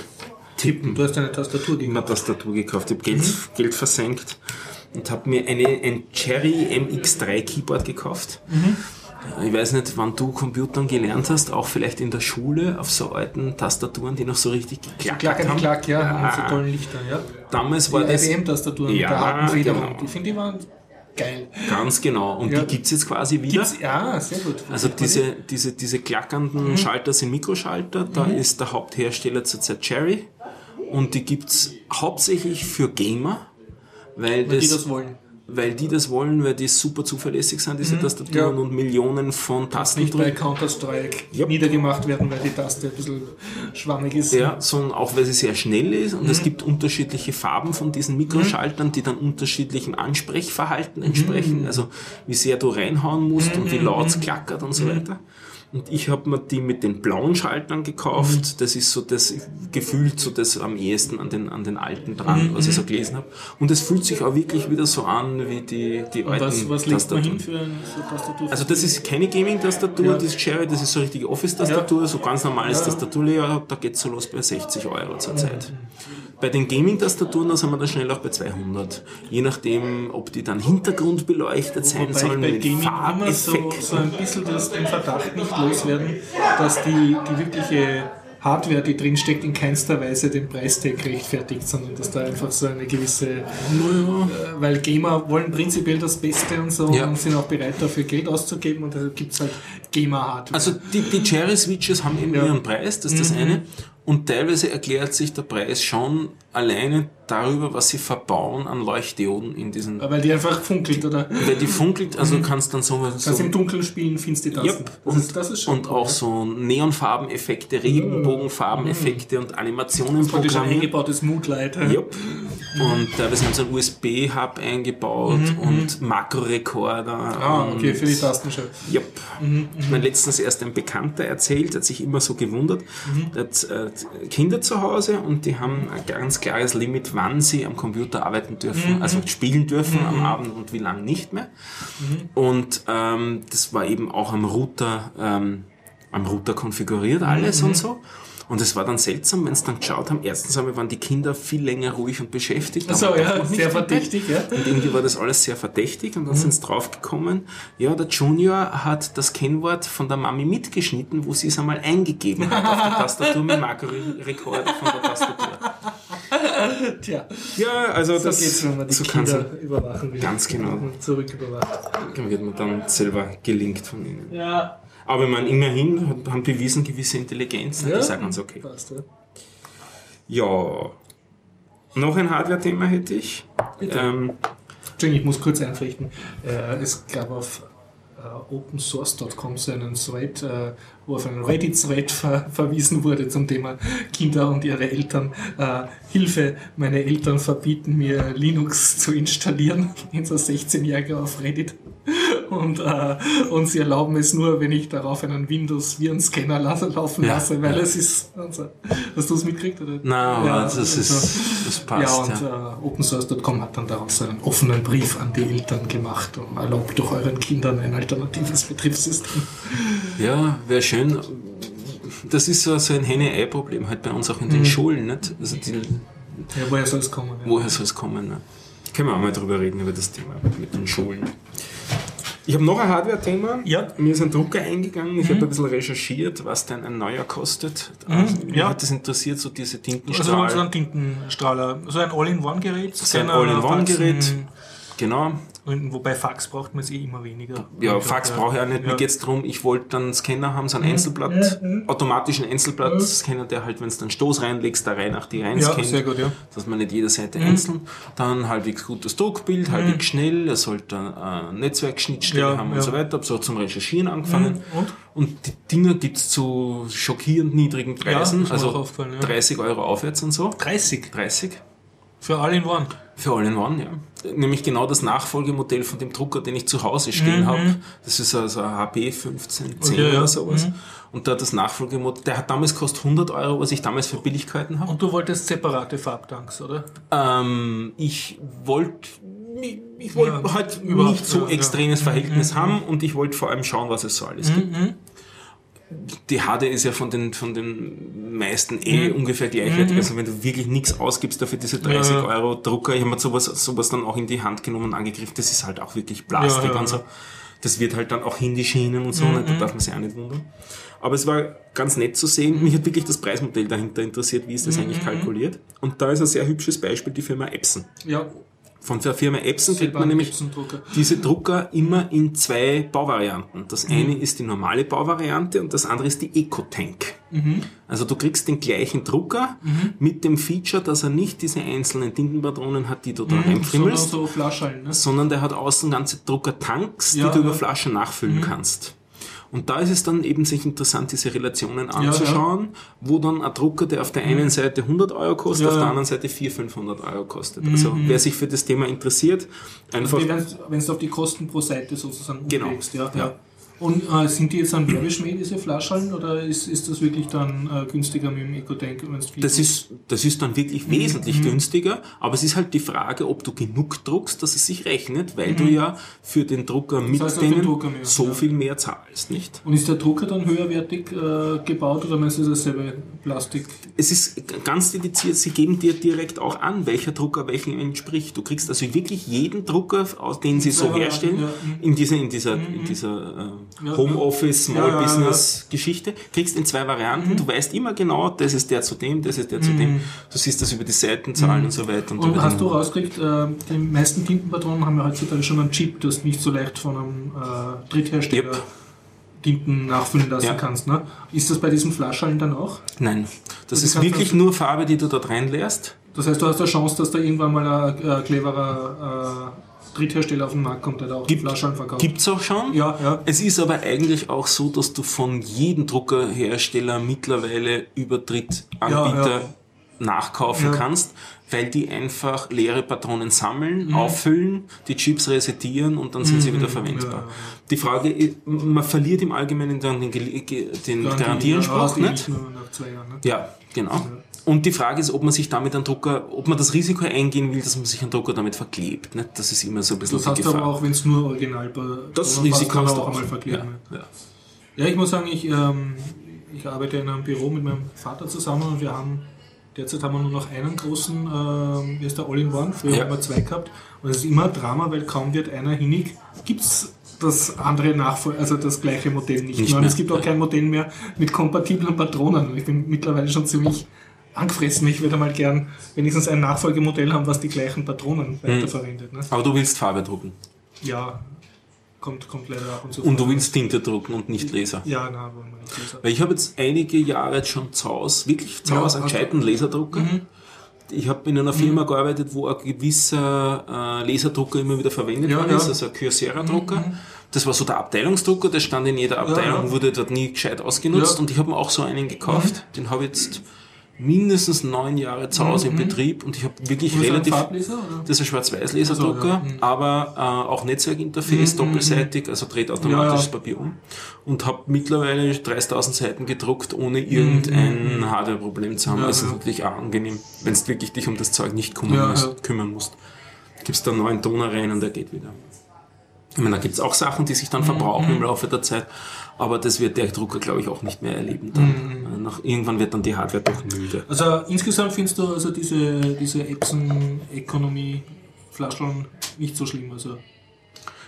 Tippen. Du hast eine Tastatur gekauft. Tastatur gekauft, ich habe Geld, Geld versenkt und habe mir eine, ein Cherry MX3 Keyboard gekauft. Ich weiß nicht, wann du Computern gelernt hast, auch vielleicht in der Schule auf so alten Tastaturen, die noch so richtig geklackert Klack haben. Klack, ja, Ja. mit so tollen Lichtern, ja. Damals war Die das IBM-Tastaturen mit Ja, der harten Federung. genau. Die finde ich waren geil. ganz genau. Und Ja. die gibt's jetzt quasi wieder. Gibt's, ja, sehr gut. Also diese, diese, diese klackernden Mhm. Schalter sind Mikroschalter. Da ist der Haupthersteller zurzeit Cherry. Und die gibt's hauptsächlich für Gamer. Weil, Weil das, die das wollen. weil die das wollen, weil die super zuverlässig sind, diese Tastaturen Mhm. Ja. und Millionen von Tasten Nicht bei. Counter-Strike Ja. niedergemacht werden, weil die Taste ein bisschen schwammig ist. Ja, sondern auch weil sie sehr schnell ist und es Mhm. gibt unterschiedliche Farben von diesen Mikroschaltern, die dann unterschiedlichem Ansprechverhalten Mhm. entsprechen, also wie sehr du reinhauen musst und wie laut es klackert und Mhm. so weiter. Und ich habe mir die mit den blauen Schaltern Mhm. gekauft. Das ist so das gefühlt so das am ehesten an den, an den alten dran, Mhm. was ich so gelesen habe. Und es fühlt sich auch wirklich wieder so an wie die, die alten was, was Tastaturen. für Tastatur? Also das ist keine Gaming-Tastatur, Ja. das Cherry, das ist so eine richtige Office-Tastatur, so ganz normales Ja, ja. Tastaturlayout, da geht's so los bei 60 Euro zurzeit. Bei den Gaming-Tastaturen, da sind wir dann schnell auch bei 200. Je nachdem, ob die dann hintergrundbeleuchtet sein Wobei ich sollen, bei mit Gaming immer so, so ein bisschen das, den Verdacht nicht loswerden, dass die, die wirkliche Hardware, die drinsteckt, in keinster Weise den Preistag rechtfertigt, sondern dass da einfach so eine gewisse, äh, weil Gamer wollen prinzipiell das Beste und so Ja. und sind auch bereit dafür Geld auszugeben und deshalb gibt's halt Gamer-Hardware. Also die, die Cherry-Switches haben eben Ja. ihren Preis, das ist das eine. Und teilweise erklärt sich der Preis schon alleine darüber, was sie verbauen an Leuchtdioden in diesen... weil die einfach funkelt, oder? Weil die funkelt, also kannst dann so... so Kannst im Dunkeln spielen, findest die Tasten. Yep. Das, ist, das ist schon und auch so Neonfarbeneffekte, Regenbogenfarbeneffekte und Animationen praktisch ein eingebautes Moodlight. Yep. Und teilweise haben sie einen USB-Hub eingebaut und Makrorekorder. Mhm, Ah, okay, und für die Tastenschrift. Yep. Ich meine, letztens erst ein Bekannter erzählt, hat sich immer so gewundert, Mhm. hat äh, Kinder zu Hause und die haben ganz klares Limit, wann sie am Computer arbeiten dürfen, Mhm. also spielen dürfen am Abend und wie lange nicht mehr. Mhm. Und ähm, das war eben auch am Router, ähm, am Router konfiguriert Mhm. alles und so. Und es war dann seltsam, wenn sie dann geschaut haben, erstens einmal waren die Kinder viel länger ruhig und beschäftigt. Aber doch ja, sehr verdächtig, ja. Und irgendwie war das alles sehr verdächtig und dann sind sie draufgekommen, ja, der Junior hat das Kennwort von der Mami mitgeschnitten, wo sie es einmal eingegeben hat auf der Tastatur mit Makrorekorder von der Tastatur. Tja, Ja, also so das geht's, wenn man die so Kinder überwachen will. Ganz genau. Zurück dann wird man dann selber gelingt von ihnen. Ja. Aber meine, immerhin hat- haben bewiesen gewisse Intelligenz, ja. die sagen uns okay. Passt, ja. Ja. Noch ein Hardware-Thema hätte ich. Ähm, Entschuldigung, ich muss kurz einflechten. Äh, es gab auf äh, opensource.com so einen Thread, äh, wo auf einen Reddit-Thread ver verwiesen wurde zum Thema Kinder und ihre Eltern. Äh, Hilfe, meine Eltern verbieten mir Linux zu installieren. In so 16-Jähriger auf Reddit. und, äh, und sie erlauben es nur, wenn ich darauf einen Windows-Virenscanner laufen Ja, lasse, weil ja. es ist, also, hast du es mitgekriegt? Oder? Nein, Ja, ist, also- das passt. ja, und Ja, Äh, OpenSource.com hat dann daraus einen offenen Brief an die Eltern gemacht und erlaubt doch euren Kindern ein alternatives Betriebssystem. ja wäre schön. Das ist so, so ein Henne-Ei-Problem halt bei uns auch in Mhm. den Schulen. Nicht? Also die, Ja, woher soll es kommen? Woher soll es kommen? Ne? Können wir auch mal drüber reden, über das Thema mit den Schulen. Ich habe noch ein Hardware-Thema. Ja. Mir ist ein Drucker eingegangen. Ich habe ein bisschen recherchiert, was denn ein neuer kostet. Also, Mich ja. hat das interessiert, so diese Also Tintenstrahl. so ein Tintenstrahler, so ein All-in-One-Gerät. So ein All-in-One-Gerät. Genau. Und Wobei Fax braucht man es eh immer weniger. Ja, Fax brauche ich auch nicht. Mir geht es darum, ich wollte dann einen Scanner haben, so einen Einzelblatt, automatischen Einzelblatt-Scanner, der halt, wenn du dann Stoß reinlegst, da rein nach die rein Ja, sehr gut, ja. dass man nicht jede Seite einzeln. Dann halbwegs gutes Druckbild, halbwegs schnell, er sollte eine Netzwerkschnittstelle Ja, haben und ja. so weiter. Hab so zum Recherchieren angefangen. Und? Und die Dinger gibt's zu schockierend niedrigen Preisen, auch also aufgefallen, ja. 30 Euro aufwärts und so. 30 30. für All-in-One. Für All-in-One, ja. Nämlich genau das Nachfolgemodell von dem Drucker, den ich zu Hause stehen habe. Das ist also ein HP 1510 Okay, oder sowas. Und da das Nachfolgemodell, der hat damals kostet 100 Euro, was ich damals für Billigkeiten habe. Und du wolltest separate Farbtanks, oder? Ähm, ich wollte ich wollte Ja, halt überhaupt, nicht so ja, ja. extremes Verhältnis haben und ich wollte vor allem schauen, was es so alles gibt. Die HD ist ja von den, von den meisten eh ungefähr gleichwertig. Also wenn du wirklich nichts ausgibst dafür diese 30 Ja. Euro Drucker, ich habe mir sowas, sowas dann auch in die Hand genommen und angegriffen, das ist halt auch wirklich Plastik Ja, ja, und so. Das wird halt dann auch hindisch schienen und so, ne? da darf man sich auch nicht wundern. Aber es war ganz nett zu sehen. Mich hat wirklich das Preismodell dahinter interessiert, wie ist das eigentlich kalkuliert. Und da ist ein sehr hübsches Beispiel die Firma Epson. Ja. Von der Firma Epson kriegt man nämlich Drucker. diese Drucker immer in zwei Bauvarianten. Das eine ist die normale Bauvariante und das andere ist die Eco-Tank. Also du kriegst den gleichen Drucker mit dem Feature, dass er nicht diese einzelnen Tintenpatronen hat, die du da Sondern reinfrimmelst, so Flaschallen, ne? sondern der hat außen ganze Druckertanks, Ja, die du über ja. Flaschen nachfüllen kannst. Und da ist es dann eben sich interessant, diese Relationen anzuschauen, wo dann ein Drucker, der auf der einen Seite 100 Euro kostet, Ja, auf der ja. anderen Seite 400, 500 Euro kostet. Also wer sich für das Thema interessiert, einfach Wenn du auf die Kosten pro Seite sozusagen Genau. umlegst, ja. Ja. Und äh, sind die jetzt an Werbeschmäh, diese Flaschallen, oder ist, ist das wirklich dann äh, günstiger mit dem Ecotank? Das ist, das ist dann Mhm. wirklich wesentlich günstiger, aber es ist halt die Frage, ob du genug druckst, dass es sich rechnet, weil Mhm. du ja für den Drucker mit heißt, denen Drucker mehr, so ja. viel mehr zahlst, nicht? Und ist der Drucker dann höherwertig äh, gebaut oder meinst du das dasselbe Plastik? Es ist ganz dediziert, sie geben dir direkt auch an, welcher Drucker welchem entspricht. Du kriegst also wirklich jeden Drucker, aus den sie so herstellen, ja, mhm. in dieser, in dieser, in dieser äh, Homeoffice, Small Ja, ja, ja. Business Geschichte, kriegst in zwei Varianten. Du weißt immer genau, das ist der zu dem, das ist der zu dem. Du siehst das über die Seitenzahlen und so weiter. Und, Und hast du rausgekriegt, äh, die meisten Tintenpatronen haben ja heutzutage schon einen Chip, dass du nicht so leicht von einem äh, Dritthersteller Yep. Tinten nachfüllen lassen Ja. kannst. Ne? Ist das bei diesen Flaschallen dann auch? Nein, das du ist wirklich also- nur Farbe, die du dort reinleerst. Das heißt, du hast eine Chance, dass da irgendwann mal ein äh, cleverer äh, Dritthersteller auf den Markt kommt, der da auch die Gibt- Flaschallen verkauft. Gibt's auch schon. Ja, ja. Es ist aber eigentlich auch so, dass du von jedem Druckerhersteller mittlerweile über Drittanbieter Ja, ja. nachkaufen Ja. kannst, weil die einfach leere Patronen sammeln, Mhm. auffüllen, die Chips resettieren und dann sind sie wieder verwendbar. ja, ja. Die Frage ist, man verliert im Allgemeinen dann den, den Garantie, Garantieanspruch du nicht. Jahren. Ne? Ja, genau. Und die Frage ist, ob man sich damit einen Drucker, ob man das Risiko eingehen will, dass man sich einen Drucker damit verklebt. Nicht? Das ist immer so ein bisschen Das hast du Gefahr. aber auch, wenn es nur original das Risiko hast du auch auch. einmal verkleben. Ja, ja. Ja, ich muss sagen, ich, ähm, ich arbeite in einem Büro mit meinem Vater zusammen und wir haben derzeit haben wir nur noch einen großen, ähm, wie ist der All-in-One, früher Ja. haben wir zwei gehabt und es ist immer ein Drama, weil kaum wird einer hinig, gibt es das andere Nachfolger, also das gleiche Modell nicht, Nicht mehr. Und es gibt auch kein Modell mehr mit kompatiblen Patronen. Und ich bin mittlerweile schon ziemlich angefressen. Ich würde mal gern wenigstens ein Nachfolgemodell haben, was die gleichen Patronen Hm. weiterverwendet. Ne? Aber du willst Farbe drucken. Ja, kommt, kommt leider ab und zu Und vor. du willst Tinte drucken und nicht Laser. Ja, nein, wollen. Weil ich habe jetzt einige Jahre jetzt schon zu Hause, wirklich zu Ja, Hause einen hast du- gescheiten Laserdrucker. Mhm. Ich habe in einer Firma gearbeitet, wo ein gewisser äh, Laserdrucker immer wieder verwendet Ja, worden ja. ist, also ein Kyocera-Drucker. Das war so der Abteilungsdrucker, der stand in jeder Abteilung, ja. wurde dort nie gescheit ausgenutzt Ja. und ich habe mir auch so einen gekauft. Den habe ich jetzt mindestens neun Jahre zu Hause im Betrieb und ich habe wirklich Ist das relativ. Farbleser, oder? Das ist ein Schwarz-Weiß-Laserdrucker, Also, ja. Mhm. aber äh, auch Netzwerkinterface, doppelseitig, also dreht automatisch Ja, ja. das Papier um. Und habe mittlerweile 30.000 Seiten gedruckt, ohne irgendein Hardware-Problem zu haben. Mhm. Ja, also ja. wirklich auch angenehm, wenn du wirklich dich um das Zeug nicht kümmern, musst, kümmern musst. Gibst da einen neuen Toner rein und der geht wieder. Ich meine, da gibt's auch Sachen, die sich dann verbrauchen Mhm. im Laufe der Zeit, aber das wird der Drucker, glaube ich, auch nicht mehr erleben. Dann. Mhm. Nach, irgendwann wird dann die Hardware doch müde. Also insgesamt findest du also diese, diese Epson Economy Flaschen nicht so schlimm. Also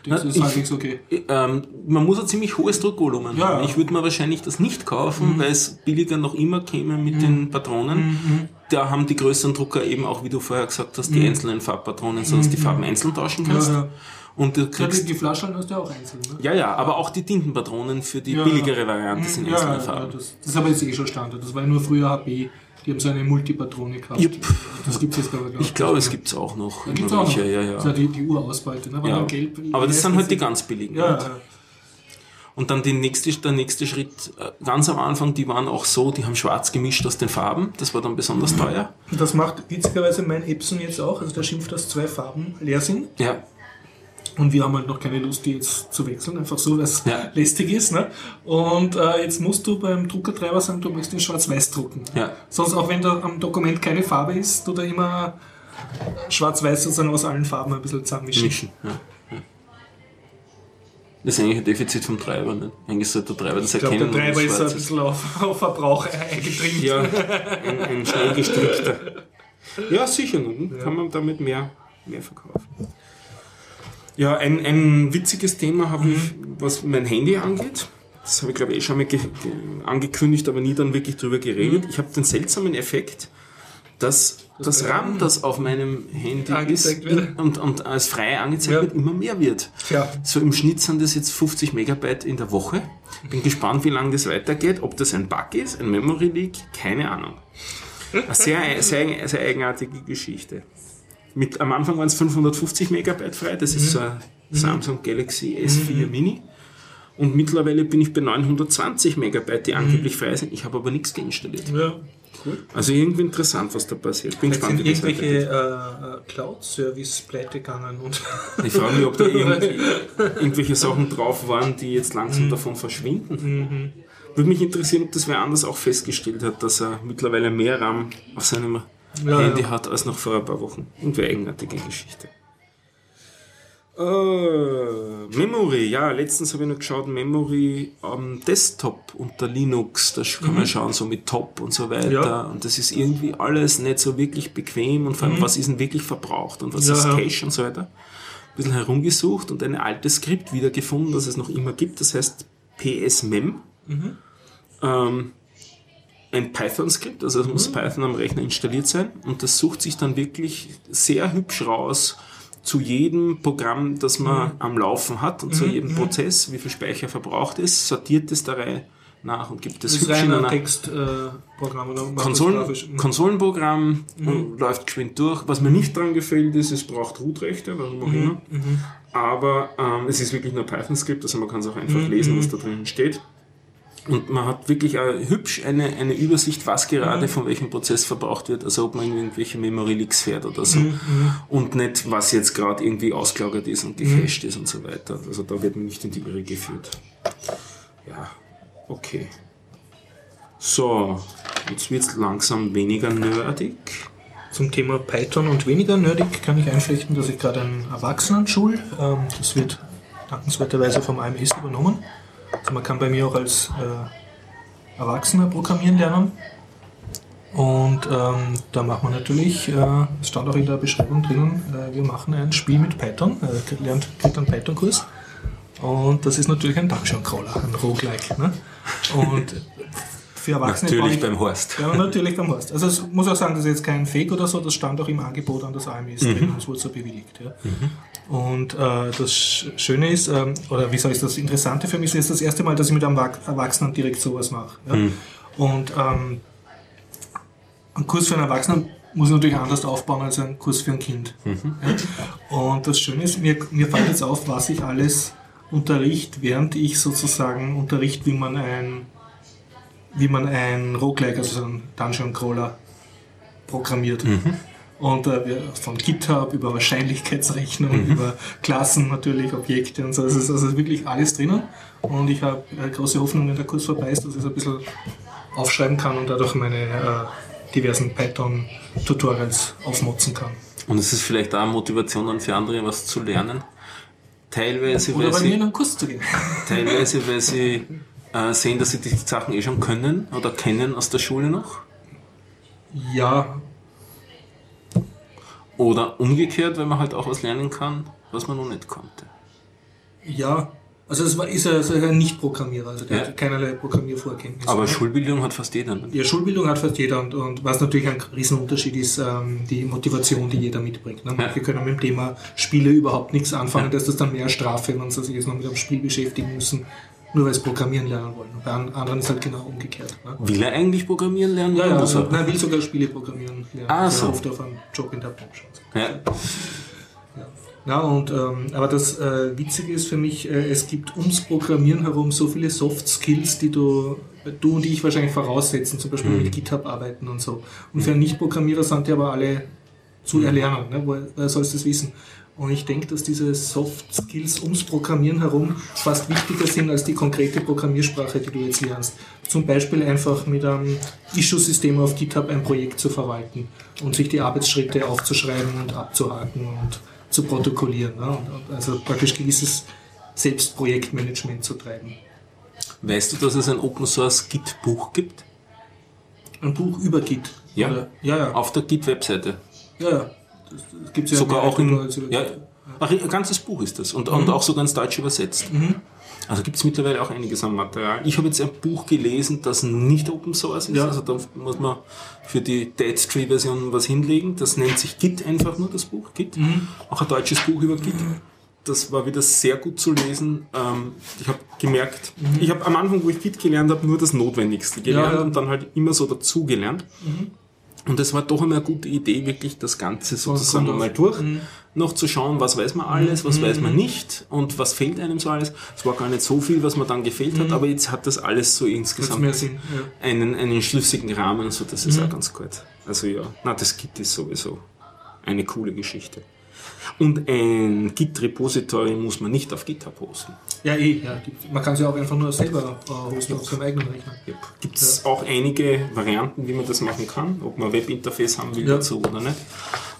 das Na, ist ich- halbwegs okay. Ähm, man muss ein ziemlich hohes Druckvolumen Ja, haben. Mhm. Ich würde mir wahrscheinlich das nicht kaufen, weil es billiger noch immer käme mit den Patronen. Mhm. Da haben die größeren Drucker eben auch, wie du vorher gesagt hast, die einzelnen Farbpatronen, sodass du die Farben einzeln tauschen kannst. Mhm. Ja, ja. Und du Ja, die, kriegst, die Flaschen hast du ja auch einzeln. Ne? ja, ja, aber auch die Tintenpatronen für die Ja, billigere ja. Variante sind ja, einzelne ja, Farben. das, das ist aber jetzt eh schon Standard. Das war ja nur früher HP. Die haben so eine Multipatrone gehabt. Jupp. Das gibt es jetzt aber, Ich glaube, es gibt's auch noch. Da gibt's auch noch. ja, ja ja. die, die Urausbeute. Ne? War ja. gelb, Aber das sind halt die ganz billigen. Ja, ja. Und dann die nächste, der nächste Schritt, äh, ganz am Anfang, die waren auch so, die haben schwarz gemischt aus den Farben. Das war dann besonders teuer. Und das macht witzigerweise mein Epson jetzt auch. Also der schimpft, dass zwei Farben leer sind. Ja, Und wir haben halt noch keine Lust, die jetzt zu wechseln, einfach so, weil es Ja. lästig ist. Ne? Und äh, jetzt musst du beim Druckertreiber sagen, du möchtest in Schwarz-Weiß drucken. ja. Sonst, auch wenn da am Dokument keine Farbe ist, du da immer Schwarz-Weiß sozusagen aus allen Farben ein bisschen zusammenmischen. Mischen. Ja. ja. Das ist eigentlich ein Defizit vom Treiber. Nicht? Eigentlich sollte der Treiber das Ich glaube, der erkennen. Treiber ist ein bisschen auf, auf Verbrauch eingetrimmt. Ja, ein, ein schnell gestrickter. Ja, sicher. Nun kann man damit mehr, mehr verkaufen. Ja, ein, ein witziges Thema habe ich, was mein Handy angeht. Das habe ich, glaube ich, eh schon mal ge ge angekündigt, aber nie dann wirklich drüber geredet. Ich habe den seltsamen Effekt, dass das, RAM, das auf meinem Handy Angezeigt ist wird. und, und als frei angezeigt Ja. wird, immer mehr wird. Tja. So im Schnitt sind das jetzt 50 Megabyte in der Woche. Bin gespannt, wie lange das weitergeht. Ob das ein Bug ist, ein Memory Leak, keine Ahnung. Eine sehr, sehr, sehr eigenartige Geschichte. Mit, am Anfang waren es 550 Megabyte frei. Das ist so ein Samsung Galaxy S4 Mini. Und mittlerweile bin ich bei 920 Megabyte, die angeblich frei sind. Ich habe aber nichts geinstalliert. Ja, cool. Also irgendwie interessant, was da passiert. Bin gespannt, sind wie das irgendwelche äh, äh, Cloud-Service pleite gegangen und Ich frage mich, ob da irgend, irgendwelche Sachen drauf waren, die jetzt langsam davon verschwinden. Würde mich interessieren, ob das wer anders auch festgestellt hat, dass er mittlerweile mehr RAM auf seinem Ja, Handy ja. hat als noch vor ein paar Wochen. Irgendwie eine eigenartige Geschichte. Äh, Memory, ja, letztens habe ich noch geschaut, Memory am Desktop unter Linux, da kann man schauen, so mit Top und so weiter. Mhm. Ja. Und das ist irgendwie alles nicht so wirklich bequem und vor allem, was ist denn wirklich verbraucht und was Mhm. Ja, ist ja. Cache und so weiter. Ein bisschen herumgesucht und ein altes Skript wiedergefunden, das es noch immer gibt, das heißt PSMem. Mhm. Ähm, ein Python-Skript, also es muss Python am Rechner installiert sein und das sucht sich dann wirklich sehr hübsch raus zu jedem Programm, das man am Laufen hat und zu jedem Prozess, wie viel Speicher verbraucht ist, sortiert es der Reihe nach und gibt es hübsch in rein einer ein Textprogramm. oder macht das Konsolen? Mhm. Konsolenprogramm und läuft geschwind durch. Was mir nicht dran gefällt, ist, es braucht Root-Rechte, warum Mhm. auch immer. Aber ähm, es ist wirklich nur Python-Skript, also man kann es auch einfach Mhm. lesen, was da drin steht. Und man hat wirklich hübsch eine, eine Übersicht, was Mhm. gerade von welchem Prozess verbraucht wird, also ob man irgendwelche Memory Leaks fährt oder so. Mhm, Und nicht, was jetzt gerade irgendwie ausgelagert ist und gecached ist und so weiter. Also da wird man nicht in die Irre geführt. Ja, okay. So, jetzt wird es langsam weniger nerdig. Zum Thema Python und weniger nerdig kann ich einflechten, dass ich gerade einen Erwachsenen-Schul, ähm, das wird dankenswerterweise vom AMS übernommen. Also man kann bei mir auch als äh, Erwachsener programmieren lernen. Und ähm, da machen wir natürlich, äh, es stand auch in der Beschreibung drinnen, äh, wir machen ein Spiel mit Python, äh, lernt, kriegt einen Python-Kurs. Und das ist natürlich ein Dungeon-Crawler, ein Roguelike. Ne? Und für Erwachsene Natürlich ich- beim Horst. ja, natürlich beim Horst. Also es muss auch sagen, das ist jetzt kein Fake oder so, das stand auch im Angebot an das AMS drin und es wurde so bewilligt. Ja. Und äh, das Sch- Schöne ist, ähm, oder wie soll ich das Interessante für mich ist, das erste Mal, dass ich mit einem Erwach- Erwachsenen direkt sowas mache. Ja. Und ähm, ein Kurs für einen Erwachsenen muss ich natürlich anders aufbauen als ein Kurs für ein Kind. Ja. Und das Schöne ist, mir, mir fällt jetzt auf, was ich alles unterricht, während ich sozusagen unterricht, wie man ein wie man ein Roguelike, also so einen Dungeon Crawler, programmiert. Mhm. Und äh, von GitHub über Wahrscheinlichkeitsrechnung, über Klassen natürlich, Objekte und so. Es ist also wirklich alles drinnen. Und ich habe äh, große Hoffnung, wenn der Kurs vorbei ist, dass ich es ein bisschen aufschreiben kann und dadurch meine äh, diversen Python-Tutorials aufmotzen kann. Und es ist vielleicht auch Motivation dann für andere, was zu lernen. Teilweise, Oder weil bei mir in sie, einen Kurs zu gehen. teilweise, weil sie äh, sehen, dass sie die Sachen eh schon können oder kennen aus der Schule noch. Ja, Oder umgekehrt, weil man halt auch was lernen kann, was man noch nicht konnte. ja. Also es war, ist ja ist ja ein Nicht-Programmierer, also der Ja. hat keinerlei Programmiervorkenntnisse. Aber ne? Schulbildung hat fast jeder. Ne? Ja, Schulbildung hat fast jeder und, und was natürlich ein Riesenunterschied ist, ähm, die Motivation, die jeder mitbringt. Ne? Manche können mit dem Thema Spiele überhaupt nichts anfangen, Ja. dass das dann mehr Strafe, wenn sie sich jetzt noch mit einem Spiel beschäftigen müssen, nur weil sie Programmieren lernen wollen. Bei an- anderen ist halt genau umgekehrt. Ne? Will er eigentlich programmieren lernen? Ja, ja, also, er? nein, will sogar Spiele programmieren lernen. Ah, so. oft auf einen Job in der Branche. Ja. Ja, und, ähm, aber das äh, Witzige ist für mich, äh, es gibt ums Programmieren herum so viele Soft Skills, die du, du und ich wahrscheinlich voraussetzen, zum Beispiel mit GitHub arbeiten und so. Und für einen Nicht-Programmierer sind die aber alle zu erlernen, ne? woher sollst du das wissen? Und ich denke, dass diese Soft Skills ums Programmieren herum fast wichtiger sind als die konkrete Programmiersprache, die du jetzt lernst. Zum Beispiel einfach mit einem Issue-System auf GitHub ein Projekt zu verwalten und sich die Arbeitsschritte aufzuschreiben und abzuhaken und zu protokollieren. Ne? Also praktisch gewisses Selbstprojektmanagement zu treiben. Weißt du, dass es ein Open Source Git-Buch gibt? Ein Buch über Git. Ja. Oder, ja, ja. Auf der Git-Webseite. ja, ja. Das, das gibt's ja sogar auch in. Ja, ach, ein ganzes Buch ist das. Und, und auch sogar ins Deutsche übersetzt. Also gibt es mittlerweile auch einiges an Material. Ich habe jetzt ein Buch gelesen, das nicht Open Source ist. Ja. Also da muss man für die Dead Tree Version was hinlegen. Das nennt sich Git einfach nur, das Buch. Git. Auch ein deutsches Buch über Git. Das war wieder sehr gut zu lesen. Ähm, ich habe gemerkt, ich habe am Anfang, wo ich Git gelernt habe, nur das Notwendigste gelernt Ja, ja. und dann halt immer so dazu gelernt. Und es war doch einmal eine gute Idee, wirklich das Ganze sozusagen einmal durch, noch zu schauen, was weiß man alles, was weiß man nicht und was fehlt einem so alles. Es war gar nicht so viel, was mir dann gefehlt hat, aber jetzt hat das alles so insgesamt Sinn. Ja. einen, einen schlüssigen Rahmen, so das ist auch ganz gut. Also ja, na, das Git ist sowieso eine coole Geschichte. Und ein Git-Repository muss man nicht auf GitHub hosten. Ja, eh. Ja. Man kann es ja auch einfach nur selber äh, hosten auf seinem eigenen Rechner. Yep. Gibt es auch einige Varianten, wie man das machen kann, ob man ein Webinterface haben will Ja. dazu oder nicht.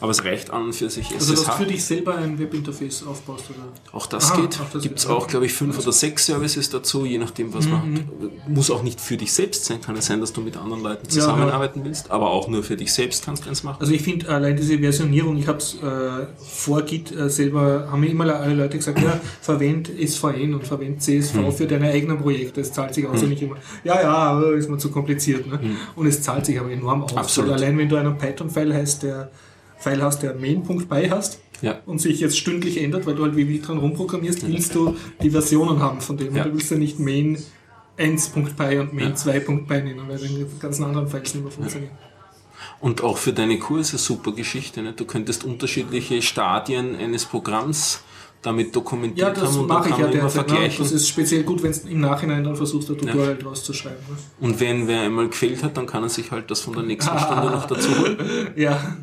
Aber es reicht an und für sich Also, dass du für dich selber ein Webinterface aufbaust, oder? Auch das Aha, geht. auch Gibt es ja. auch, glaube ich, fünf oder sechs Services dazu, je nachdem, was man hat. Muss auch nicht für dich selbst sein. Kann es sein, dass du mit anderen Leuten zusammenarbeiten willst, aber auch nur für dich selbst kannst du eins machen. Also ich finde allein diese Versionierung, ich habe es äh, vor Git äh, selber, haben mir immer alle Leute gesagt, ja, verwend SVN und verwend CSV Hm. für deine eigenen Projekte. Es zahlt sich aus und nicht immer, ja, ja, aber ist mir zu kompliziert. Ne? Und es zahlt sich aber enorm aus. Hm. Absolut. Weil allein wenn du einen Python-File hast, der File hast, der main.py hast Ja. und sich jetzt stündlich ändert, weil du halt wie dran rumprogrammierst, willst du die Versionen haben von dem. Ja. Du willst ja nicht main 1.py und main 2.py nennen, weil dann die ganzen anderen Files nicht mehr funktionieren. Und auch für deine Kurse super Geschichte. Ne? Du könntest unterschiedliche Stadien eines Programms damit Ja, dokumentiert das haben und dann kann ja man immer derzeit. Ne? vergleichen. Das ist speziell gut, wenn du im Nachhinein dann versuchst, ein Tutorial draus zu schreiben. Ne? Und wenn wer einmal gefehlt hat, dann kann er sich halt das von der nächsten Stunde noch dazu holen. Ja.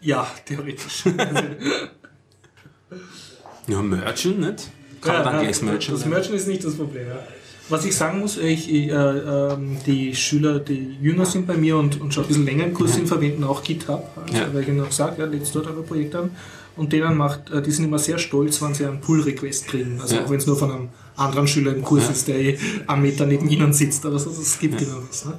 Ja, theoretisch. Ja, merchen, nicht? Kann man ja, dann ja, gleich merchen. Das Merchen ist nicht das Problem. Ja. Was ich sagen muss, ich, ich, äh, ähm, die Schüler, die jünger sind bei mir und, und schon ein bisschen länger im Kurs sind, verwenden auch GitHub. Also, Ja. Weil ich ihnen auch sage, ja, letzt dort eure Projekte an. Und denen macht, äh, die sind immer sehr stolz, wenn sie einen Pull-Request kriegen. Also Ja. auch wenn es nur von einem anderen Schüler im Kurs Ja. ist, der eh am Meter neben ihnen sitzt. Aber so, es gibt genau das. Ne?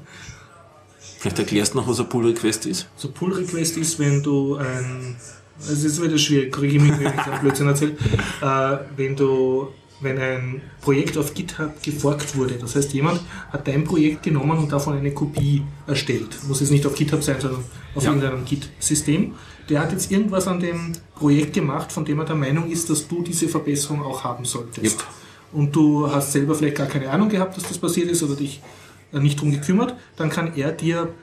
Vielleicht erklärst du noch, was ein Pull-Request ist. So Pull Request ist, wenn du ein, es ist wieder schwierig, korrigiere mich, wenn ich Blödsinn erzähle, äh, wenn du, wenn ein Projekt auf GitHub geforkt wurde, das heißt jemand hat dein Projekt genommen und davon eine Kopie erstellt, muss jetzt nicht auf GitHub sein, sondern auf Ja. irgendeinem Git-System, der hat jetzt irgendwas an dem Projekt gemacht, von dem er der Meinung ist, dass du diese Verbesserung auch haben solltest. Yep. Und du hast selber vielleicht gar keine Ahnung gehabt, dass das passiert ist oder dich nicht drum gekümmert, dann kann er dir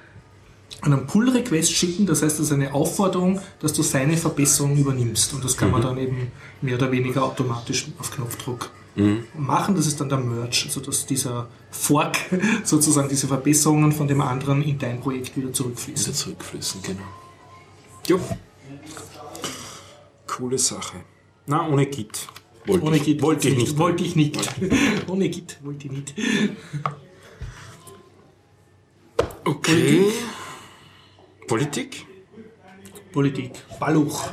einen Pull-Request schicken, das heißt, das ist eine Aufforderung, dass du seine Verbesserung übernimmst. Und das kann man dann eben mehr oder weniger automatisch auf Knopfdruck machen. Das ist dann der Merge, also dass dieser Fork sozusagen diese Verbesserungen von dem anderen in dein Projekt wieder zurückfließen. Wieder zurückfließen, genau. Jo. Coole Sache. Na, ohne Git. Wollte Ohne ich, Git wollte ich nicht. Wollte ich nicht. Ohne Git wollte ich nicht. Okay. Politik? Politik. Balluch.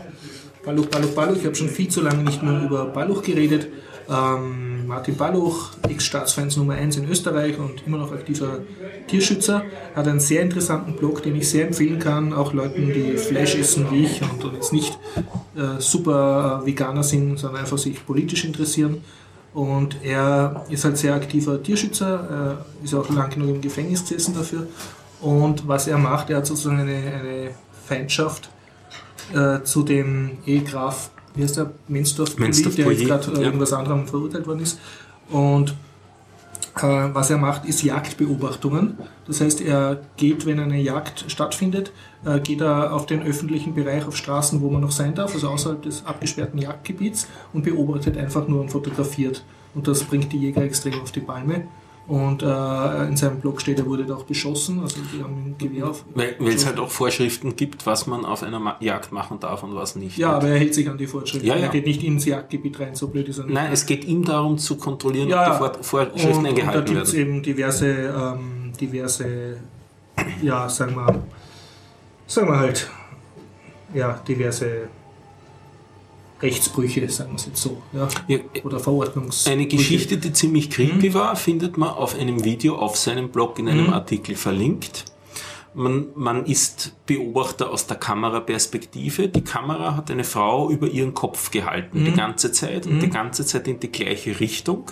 Balluch, Balluch, Balluch. Ich habe schon viel zu lange nicht mehr über Balluch geredet. Ähm, Martin Balluch, Ex-Staatsfeind Nummer 1 in Österreich und immer noch aktiver Tierschützer, hat einen sehr interessanten Blog, den ich sehr empfehlen kann, auch Leuten, die Fleisch essen wie ich und, jetzt nicht äh, super äh, Veganer sind, sondern einfach sich politisch interessieren. Und er ist halt sehr aktiver Tierschützer, äh, ist auch lang genug im Gefängnis gesessen dafür. Und was er macht, er hat sozusagen eine, eine Feindschaft äh, zu dem E-Graf, wie heißt der, Mensdorf, Mensdorf der jetzt gerade äh, ja. irgendwas anderem verurteilt worden ist. Und äh, was er macht, ist Jagdbeobachtungen. Das heißt, er geht, wenn eine Jagd stattfindet, äh, geht er auf den öffentlichen Bereich, auf Straßen, wo man noch sein darf, also außerhalb des abgesperrten Jagdgebiets und beobachtet einfach nur und fotografiert. Und das bringt die Jäger extrem auf die Palme. Und äh, in seinem Blog steht, er wurde da auch beschossen, also die haben ein Gewehr auf. Weil es halt auch Vorschriften gibt, was man auf einer Ma- Jagd machen darf und was nicht. Ja, aber er hält sich an die Fortschritte. Ja, ja. Er geht nicht ins Jagdgebiet rein, so blöd ist er nicht. Nein, es geht ihm darum zu kontrollieren, Ja, ob die Vor Vorschriften und, und da eingehalten gibt es werden. eben diverse, ähm, diverse, ja, sagen wir, sagen wir halt, ja, diverse Rechtsbrüche, sagen wir es jetzt so, ja, Ja, oder Verordnungs. Eine Geschichte, die ziemlich creepy Mhm. war, findet man auf einem Video auf seinem Blog in einem Artikel verlinkt. Man, man ist Beobachter aus der Kameraperspektive. Die Kamera hat eine Frau über ihren Kopf gehalten Mhm. die ganze Zeit und die ganze Zeit in die gleiche Richtung.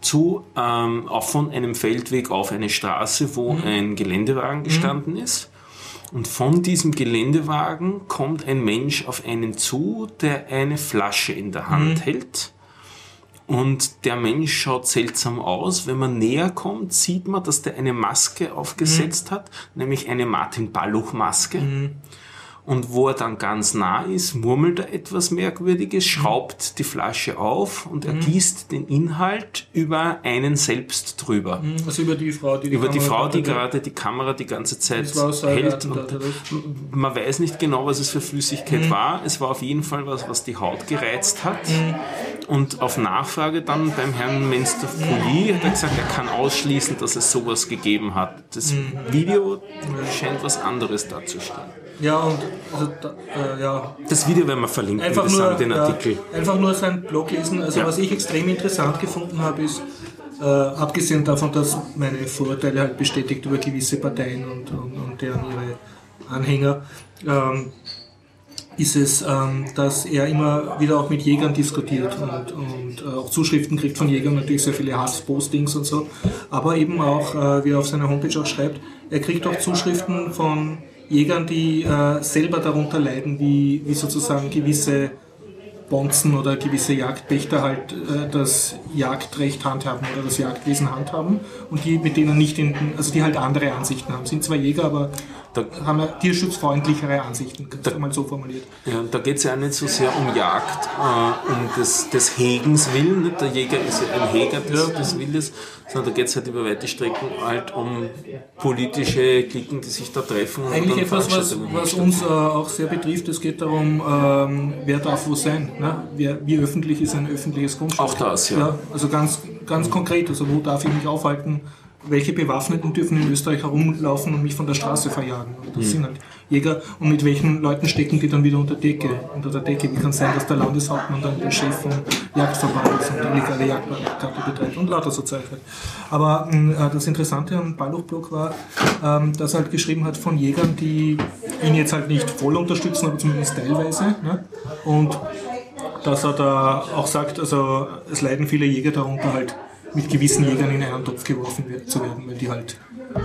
Zu, ähm, auch von einem Feldweg auf eine Straße, wo Mhm. ein Geländewagen gestanden ist. Und von diesem Geländewagen kommt ein Mensch auf einen zu, der eine Flasche in der Hand hält. Und der Mensch schaut seltsam aus. Wenn man näher kommt, sieht man, dass der eine Maske aufgesetzt hat, nämlich eine Martin Balluch-Maske. Und wo er dann ganz nah ist, murmelt er etwas Merkwürdiges, schraubt die Flasche auf und er gießt den Inhalt über einen selbst drüber. Also über die Frau, die die Über die Kamera Frau, die gerade die Kamera die ganze Zeit hält. Und man weiß nicht genau, was es für Flüssigkeit Mhm. war. Es war auf jeden Fall was, was die Haut gereizt hat. Mhm. Und auf Nachfrage dann beim Herrn Menstoff Poli hat er gesagt, er kann ausschließen, dass es sowas gegeben hat. Das Mhm. Video scheint was anderes darzustellen. Ja, und also, da, äh, ja, Das Video werden wir verlinken, einfach nur, den ja, Artikel. einfach nur seinen Blog lesen. Also Ja. was ich extrem interessant gefunden habe, ist, äh, abgesehen davon, dass meine Vorurteile halt bestätigt über gewisse Parteien und, und, und deren ihre Anhänger, ähm, ist es, ähm, dass er immer wieder auch mit Jägern diskutiert und, und äh, auch Zuschriften kriegt von Jägern, natürlich sehr viele Hasspostings und so, aber eben auch, äh, wie er auf seiner Homepage auch schreibt, er kriegt auch Zuschriften von Jägern, die äh, selber darunter leiden, wie, wie sozusagen gewisse Bonzen oder gewisse Jagdpächter halt äh, das Jagdrecht handhaben oder das Jagdwesen handhaben und die mit denen nicht in, also die halt andere Ansichten haben. Sind zwar Jäger, aber Da- haben ja tierschutzfreundlichere Ansichten, kannst du mal so formuliert. Ja, da geht es ja auch nicht so sehr um Jagd, äh, um des, des Hegens willen. Nicht? Der Jäger ist ja ein Heger des, des Wildes, sondern da geht es halt über weite Strecken halt um politische Klicken, die sich da treffen. Eigentlich etwas, was, was uns äh, auch sehr betrifft. Es geht darum, ähm, wer darf wo sein. Ne? Wer, wie öffentlich ist ein öffentliches Grundstück? Auch das, ja. also ganz, ganz konkret. Also wo darf ich mich aufhalten? Welche Bewaffneten dürfen in Österreich herumlaufen und mich von der Straße verjagen? Und Hm. Das sind halt Jäger. Und mit welchen Leuten stecken die dann wieder unter Decke? Unter der Decke. Wie kann es sein, dass der Landeshauptmann dann der Chef vom Jagdverband ist und illegale Jagdkarte betreibt und lauter so Zeug halt. Aber mh, äh, das Interessante am Balluch-Blog war, ähm, dass er halt geschrieben hat von Jägern, die ihn jetzt halt nicht voll unterstützen, aber zumindest teilweise. Ne? Und dass er da auch sagt, also es leiden viele Jäger darunter halt mit gewissen Jägern in einen Topf geworfen zu werden, weil die halt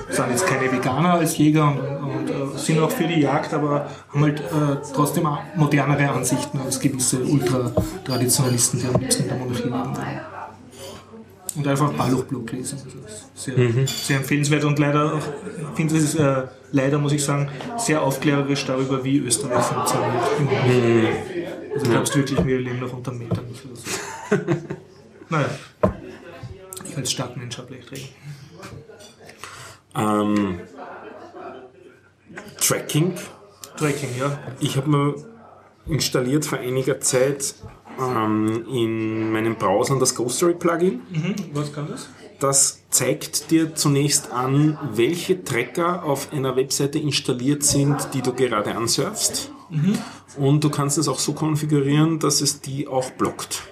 sind jetzt keine Veganer als Jäger und, und äh, sind auch für die Jagd, aber haben halt äh, trotzdem modernere Ansichten als gewisse Ultratraditionalisten, die am liebsten der Monarchie leben wollen. Und einfach Balluchblog lesen. Also sehr, mhm. sehr empfehlenswert und leider, auch, ich finde es äh, leider, muss ich sagen, sehr aufklärerisch darüber, wie Österreich funktioniert. Mhm. Also glaubst du wirklich, wir leben noch unter Metern. Naja, als Stadtmensch habe leicht reden. Ähm, Tracking. Tracking, ja. Ich habe mir installiert vor einiger Zeit ähm, in meinem Browser das Ghostory Plugin. Mhm. Was kann das? Das zeigt dir zunächst an, welche Tracker auf einer Webseite installiert sind, die du gerade ansurfst. Mhm. Und du kannst es auch so konfigurieren, dass es die auch blockt.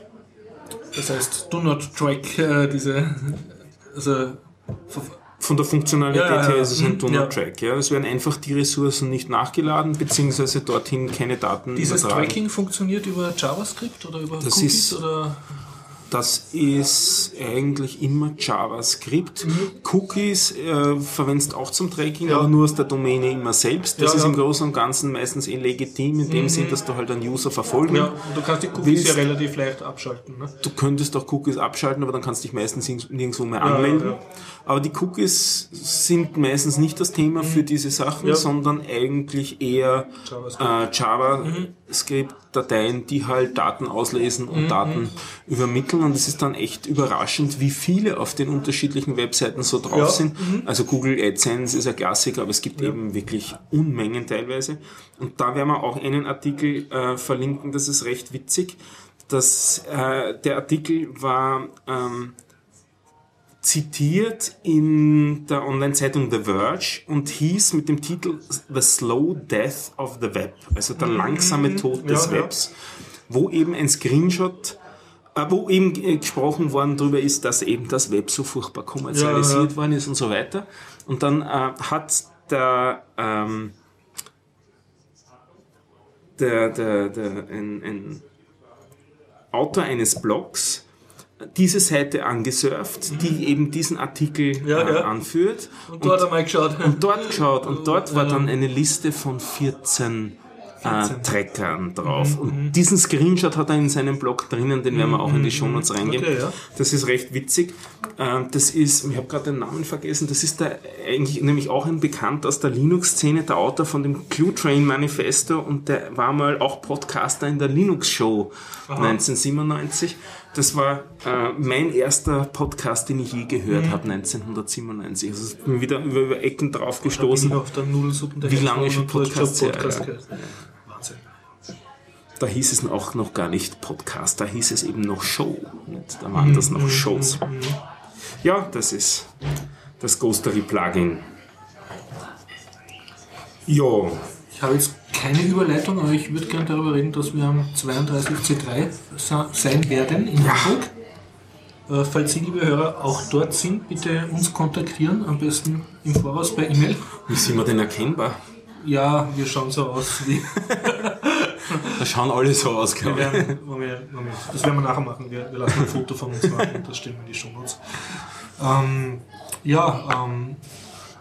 Das heißt, do not track äh, diese, also von der Funktionalität ja, ja, her ist es ein Donut-Track. Ja. Es werden einfach die Ressourcen nicht nachgeladen, beziehungsweise dorthin keine Daten Dieses übertragen. Tracking funktioniert über JavaScript oder über das Cookies? Ist, oder? Das ist eigentlich immer JavaScript. Mhm. Cookies äh, verwendest auch zum Tracking, ja. aber nur aus der Domäne immer selbst. Das ja, ist ja. im Großen und Ganzen meistens eh legitim, in dem mhm. Sinn, dass du halt einen User verfolgen Ja, du kannst die Cookies willst. ja relativ leicht abschalten. Ne? Du könntest auch Cookies abschalten, aber dann kannst du dich meistens nirgendwo mehr anmelden. Aber die Cookies sind meistens nicht das Thema mhm. für diese Sachen, sondern eigentlich eher JavaScript. Äh, JavaScript-Dateien, die halt Daten auslesen und mhm. Daten übermitteln und es ist dann echt überraschend, wie viele auf den unterschiedlichen Webseiten so drauf ja. sind. Mhm. Also Google AdSense ist ein Klassiker, aber es gibt ja. eben wirklich Unmengen teilweise. Und da werden wir auch einen Artikel äh, verlinken, das ist recht witzig. Das, äh, der Artikel war ähm, zitiert in der Online-Zeitung The Verge und hieß mit dem Titel The Slow Death of the Web, also der mhm. langsame Tod des ja, Webs, wo eben ein Screenshot äh, wo eben gesprochen worden darüber ist, dass eben das Web so furchtbar kommerzialisiert ja, worden ist und so weiter. Und dann äh, hat der, ähm, der, der, der ein, ein Autor eines Blogs diese Seite angesurft, mhm. die eben diesen Artikel ja, äh, anführt. Und dort und, einmal geschaut. Und dort geschaut. Und dort war dann eine Liste von 14 äh, Trackern drauf. Mhm, und mhm. diesen Screenshot hat er in seinem Blog drinnen, den werden wir auch in die mhm, Shownotes reingeben. Okay, ja. Das ist recht witzig. Äh, das ist, ich habe gerade den Namen vergessen, das ist der eigentlich nämlich auch ein Bekannt aus der Linux-Szene, der Autor von dem Clue Train Manifesto und der war mal auch Podcaster in der Linux-Show 1997. Das war äh, mein erster Podcast, den ich je gehört mhm. habe, 1997. Also ich bin wieder über, über Ecken drauf gestoßen. Wie lange schon Podcast, Podcast ja, ja. Da hieß es auch noch gar nicht Podcast, da hieß es eben noch Show. Da waren das noch mhm. Shows. Ja, das ist das Ghostery Plugin. Ja. Ich habe jetzt keine Überleitung, aber ich würde gerne darüber reden, dass wir am 32C3 sein werden in Hamburg. Äh, falls Sie, liebe Hörer, auch dort sind, bitte uns kontaktieren, am besten im Voraus per E-Mail. Wie sind wir denn erkennbar? Ja, wir schauen so aus wie. da schauen alle so aus, glaube ich. Werden, Moment, Moment. Das werden wir nachher machen. Wir, wir lassen ein Foto von uns machen und das stellen wir in die Show Notes. Ähm, ja, ähm,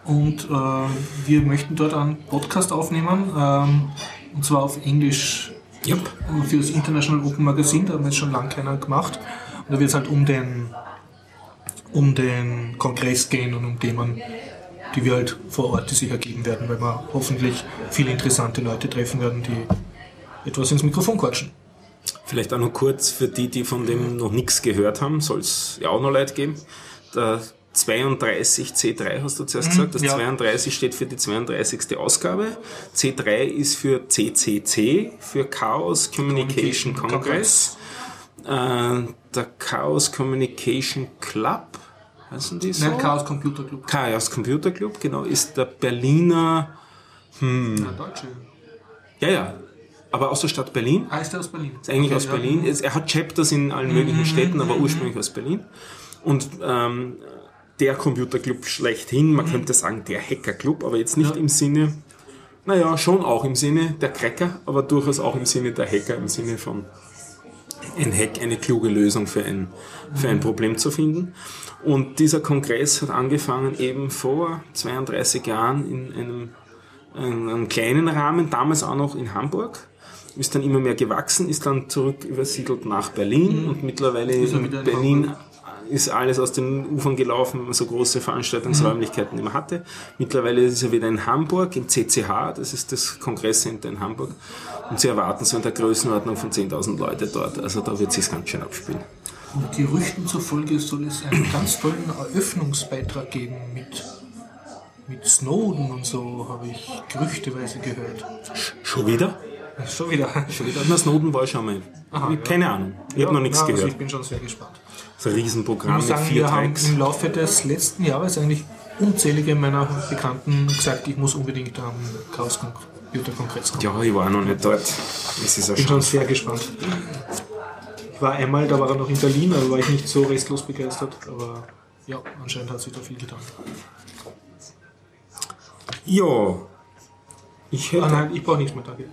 und äh, wir möchten dort einen Podcast aufnehmen, ähm, und zwar auf Englisch yep. für das International Open Magazine, da haben wir jetzt schon lange keiner gemacht. Und da wird es halt um den, um den Kongress gehen und um Themen, die wir halt vor Ort die sich ergeben werden, weil wir hoffentlich viele interessante Leute treffen werden, die etwas ins Mikrofon quatschen. Vielleicht auch noch kurz für die, die von dem noch nichts gehört haben, soll es ja auch noch Leute geben. Der 32 C3 hast du zuerst mhm, gesagt. Das ja. 32 steht für die 32. Ausgabe. C3 ist für CCC, für Chaos Communication, Communication Congress. Congress. Äh, der Chaos Communication Club, heißen die so? Nein, Chaos Computer Club. Chaos Computer Club, genau, ist der Berliner... Hm, ja, Deutsche. Ja, ja, aber aus der Stadt Berlin. Ah, ist er aus Berlin? Ist eigentlich okay, aus ja. Berlin. Er hat Chapters in allen möglichen mhm, Städten, aber mhm, ursprünglich mhm. aus Berlin. Und ähm, der Computerclub schlechthin, man mhm. könnte sagen der Hackerclub, aber jetzt nicht ja. im Sinne, naja, schon auch im Sinne der Cracker, aber durchaus auch im Sinne der Hacker, im Sinne von ein Hack, eine kluge Lösung für ein, für ein mhm. Problem zu finden. Und dieser Kongress hat angefangen eben vor 32 Jahren in einem, in einem kleinen Rahmen, damals auch noch in Hamburg ist dann immer mehr gewachsen, ist dann zurück übersiedelt nach Berlin mhm. und mittlerweile ist Berlin ist alles aus den Ufern gelaufen, wenn man so große Veranstaltungsräumlichkeiten immer hatte. Mittlerweile ist er wieder in Hamburg, im CCH, das ist das Kongresscenter in Hamburg. Und sie erwarten so in der Größenordnung von 10.000 Leute dort. Also da wird sich ganz schön abspielen. Und Gerüchten zufolge soll es einen ganz tollen Eröffnungsbeitrag geben mit, mit Snowden und so, habe ich gerüchteweise gehört. Schon wieder? Schon wieder. Schon wieder. Na, Snowden war schon mal. Aha, Keine Ahnung. Ich habe noch nichts na, also gehört. ich bin schon sehr gespannt. Das ist ein Riesenprogramm Ich muss mit sagen, vier wir haben im Laufe des letzten Jahres eigentlich unzählige meiner Bekannten gesagt, ich muss unbedingt am Chaos Computerkongress kommen. Ja, ich war noch nicht dort. Es ist ein Ich bin schon sehr gespannt. Ich war einmal, da war er noch in Berlin, aber war ich nicht so restlos begeistert. Aber ja, anscheinend hat sich da viel getan. Ja. Ich Ah hätte, nein, ich brauche nichts mehr, danke.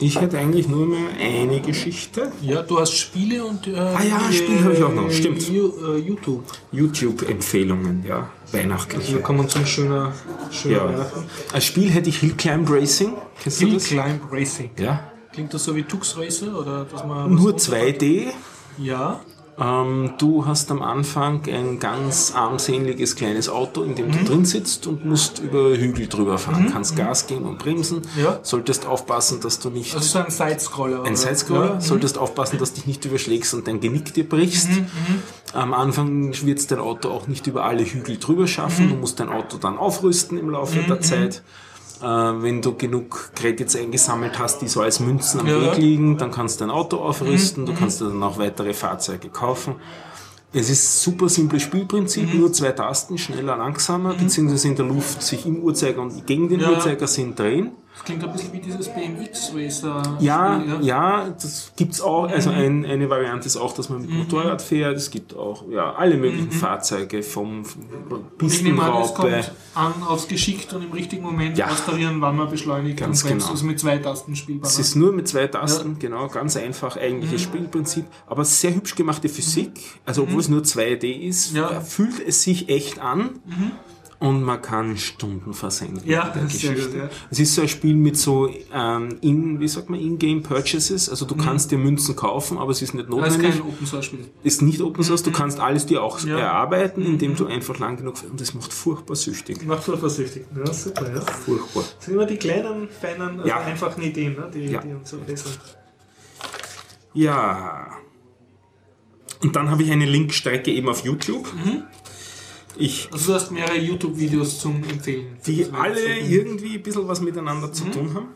Ich hätte eigentlich nur mehr eine Geschichte. Ja, du hast Spiele und äh, Ah ja, äh, Spiele habe ich auch noch, stimmt. Ju- äh, YouTube. YouTube-Empfehlungen, ja. Weihnachtliche. Wir kommen zum schöner, schöner Ja. Weihnachten. Als Spiel hätte ich Hill Climb Racing. Kennst du Hill das? Climb Racing. Ja. Klingt das so wie Tux Racer oder dass man Nur was- 2D. Ja. Ähm, du hast am Anfang ein ganz armseliges kleines Auto, in dem Mhm. du drin sitzt und musst über Hügel drüber fahren. Kannst Gas geben und bremsen. Ja. Solltest aufpassen, dass du nicht Also so ein Sidescroller. ein? Sidescroller, Ja. solltest aufpassen, dass du dich nicht überschlägst und dein Genick dir brichst. Mhm, Am Anfang wird dein Auto auch nicht über alle Hügel drüber schaffen. Mhm. Du musst dein Auto dann aufrüsten im Laufe der Zeit. Äh, wenn du genug Credits eingesammelt hast, die so als Münzen am Ja. Mhm, Weg liegen, dann kannst du dein Auto aufrüsten. Du kannst dir dann auch weitere Fahrzeuge kaufen. Es ist super simples Spielprinzip, Mhm. nur zwei Tasten, schneller, langsamer, beziehungsweise in der Luft sich im Uhrzeiger und gegen den Ja. Uhrzeigersinn drehen. Das klingt ein bisschen wie dieses BMX Racer. Ja, Spiel, ja, das gibt's auch. Also ein, eine Variante ist auch, dass man mit Motorrad fährt. Es gibt auch ja, alle möglichen Fahrzeuge vom, vom nehme an, es Pistenraupe. kommt an aufs Geschickt und im richtigen Moment Ja. austarieren, wann man beschleunigt Ganz und bremst. genau. Also mit zwei Tasten spielbar. Es ist nur mit zwei Tasten, genau, ganz einfach eigentliches Spielprinzip, aber sehr hübsch gemachte Physik. Also obwohl es nur 2D ist, Ja. fühlt es sich echt an. Und man kann Stunden versenken Ja, das ist sehr gut, ja. Es ist so ein Spiel mit so ähm, in, wie sagt man, In-Game Purchases. Also du kannst dir Münzen kaufen, aber es ist nicht das ist notwendig. kein Open Source Spiel. ist nicht Open Source, du kannst alles dir auch Ja. erarbeiten, indem du einfach lang genug und das macht furchtbar süchtig. Macht voll vorsichtig. Ja, super, ja. Furchtbar. Das sind immer die kleinen, feinen, also Ja. einfachen Ideen, ne? die, Ja. die uns so bessern. Ja. Und dann habe ich eine Linkstrecke eben auf YouTube. Ich, Also du hast mehrere YouTube-Videos zum Empfehlen. die alle irgendwie ein bisschen was miteinander zu tun haben.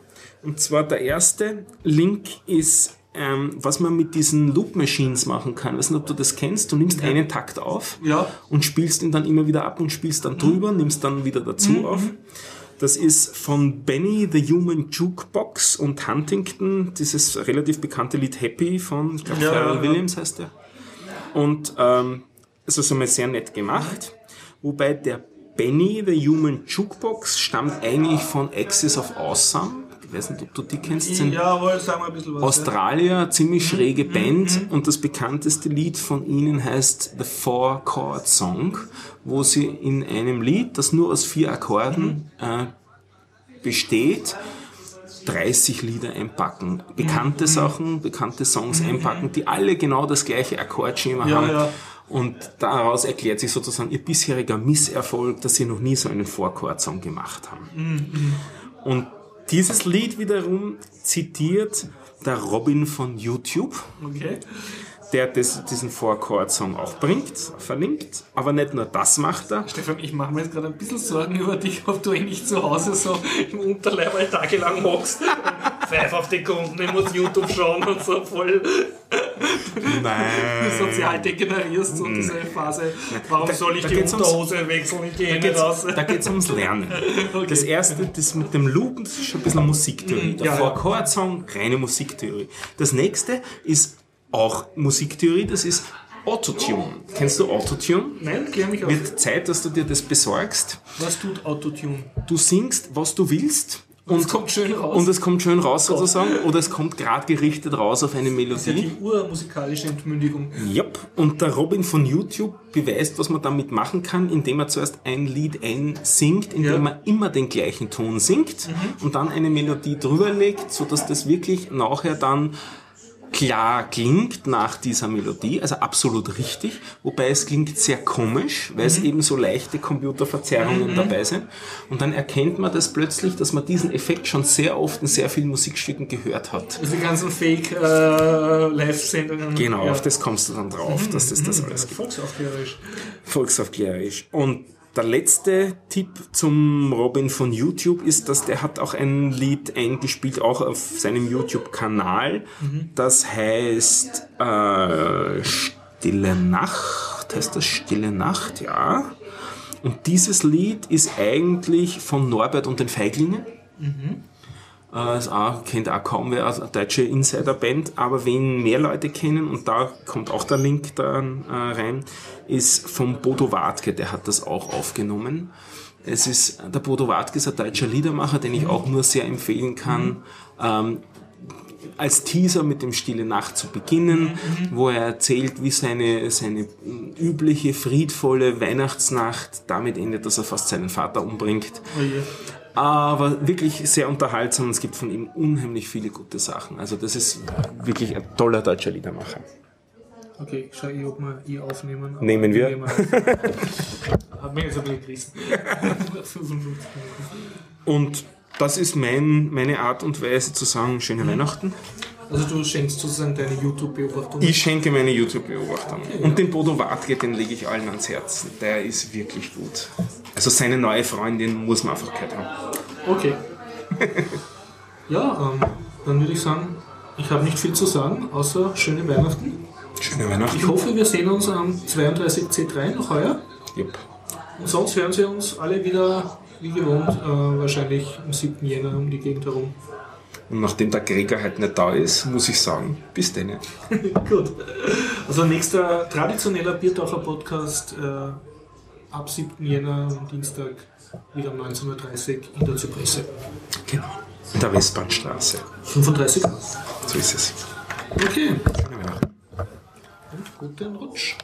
Und zwar der erste Link ist, ähm, was man mit diesen Loop Machines machen kann. Ich weiß nicht, ob du das kennst. Du nimmst einen Takt auf Ja. und spielst ihn dann immer wieder ab und spielst dann drüber, nimmst dann wieder dazu auf. Das ist von Benny the Human Jukebox und Huntington, dieses relativ bekannte Lied Happy von, ich glaube, Ja, ja, ja. Williams heißt der. Und ähm, es ist einmal sehr nett gemacht. Wobei der Benny the Human Jukebox stammt eigentlich von Axis of Awesome. Ich weiß nicht, ob du die kennst. Sind Jawohl, sagen wir ein bisschen was. Australier, ziemlich Mhm, schräge Band und das bekannteste Lied von ihnen heißt The Four Chord Song, wo sie in einem Lied, das nur aus vier Akkorden Mhm. äh, besteht, 30 Lieder einpacken. Bekannte Sachen, bekannte Songs einpacken, die alle genau das gleiche Akkordschema Mhm. Ja, haben. ja. Und daraus erklärt sich sozusagen ihr bisheriger Misserfolg, dass sie noch nie so einen Four-Chord-Song gemacht haben. Mhm, Und dieses Lied wiederum zitiert der Robin von YouTube, Okay. der das, diesen Four-Chord-Song auch bringt, verlinkt. Aber nicht nur das macht er. Stefan, ich mache mir jetzt gerade ein bisschen Sorgen über dich, ob du eh nicht zu Hause so im Unterleib ein tagelang hockst. Pfeif auf die Kunden, ich muss YouTube schauen und so voll Nein. sozial degenerierst und diese Phase, warum soll ich da die geht's ums- Unterhose wechseln, ich gehe Da nicht geht's, raus. da geht's ums Lernen. Okay. Das erste, das mit dem Loop, das ist schon ein bisschen Musiktheorie. Der ja, ja. Four-Chord-Song, reine Musiktheorie. Das nächste ist auch Musiktheorie, das ist Autotune. Kennst du Autotune? Nein, klär mich auf. Wird Zeit, dass du dir das besorgst. Was tut Autotune? Du singst, was du willst. Und es kommt schön raus. Und es kommt schön raus sozusagen, oder es kommt gerade gerichtet raus auf eine das ist ja Melodie. die urmusikalische Entmündigung. Yep. Und der Robin von YouTube beweist, was man damit machen kann, indem er zuerst ein Lied einsingt, indem Ja. er immer den gleichen Ton singt und dann eine Melodie drüber legt, sodass das wirklich nachher dann klar klingt nach dieser Melodie, also absolut richtig, wobei es klingt sehr komisch, weil es eben so leichte Computerverzerrungen dabei sind. Und dann erkennt man das plötzlich, dass man diesen Effekt schon sehr oft in sehr vielen Musikstücken gehört hat. Also die ganzen Fake-Live-Sendungen. Genau, auf das kommst du dann drauf, dass das das alles gibt. Volksaufklärerisch. Volksaufklärerisch. Und der letzte Tipp zum Robin von YouTube ist, dass der hat auch ein Lied eingespielt, auch auf seinem YouTube-Kanal. Das heißt äh, Stille Nacht. Heißt das Stille Nacht? Ja. Und dieses Lied ist eigentlich von Norbert und den Feiglingen. Äh, ist auch, kennt auch kaum wer, eine deutsche Insider-Band, aber wen mehr Leute kennen, und da kommt auch der Link dann äh, rein, ist vom Bodo Wartke, der hat das auch aufgenommen. Es ist, der Bodo Wartke ist ein deutscher Liedermacher, den ich auch nur sehr empfehlen kann. Ähm, als Teaser mit dem Stille Nacht zu beginnen, wo er erzählt, wie seine, seine übliche, friedvolle Weihnachtsnacht damit endet, dass er fast seinen Vater umbringt. Aber wirklich sehr unterhaltsam und es gibt von ihm unheimlich viele gute Sachen. Also das ist wirklich ein toller deutscher Liedermacher. Okay, ich schau eh, ob wir eh aufnehmen. Nehmen wir. nehmen. Hat mich jetzt ein bisschen gerissen. 55 Minuten. Und das ist mein, meine Art und Weise zu sagen, schöne Weihnachten. Also du schenkst sozusagen deine YouTube-Beobachtung. Ich schenke meine YouTube-Beobachtung. Und den Bodo Wartke, den lege ich allen ans Herz. Der ist wirklich gut. Also seine neue Freundin muss man einfach gehört haben. Okay. ja, ähm, dann würde ich sagen, ich habe nicht viel zu sagen, außer schöne Weihnachten. Schöne Weihnachten. Ich hoffe, wir sehen uns am 32C3 noch heuer. Jupp. Und sonst hören Sie uns alle wieder, wie gewohnt, äh, wahrscheinlich am 7. Jänner um die Gegend herum. Und nachdem der Gregor halt nicht da ist, muss ich sagen, bis denn. Gut. Also nächster traditioneller Biertaucher Podcast äh, ab 7. Jänner Dienstag wieder um 19.30 Uhr in der Zypresse. Genau. In der Westbahnstraße. 35 So ist es. Okay. Weihnachten. Und guten Rutsch.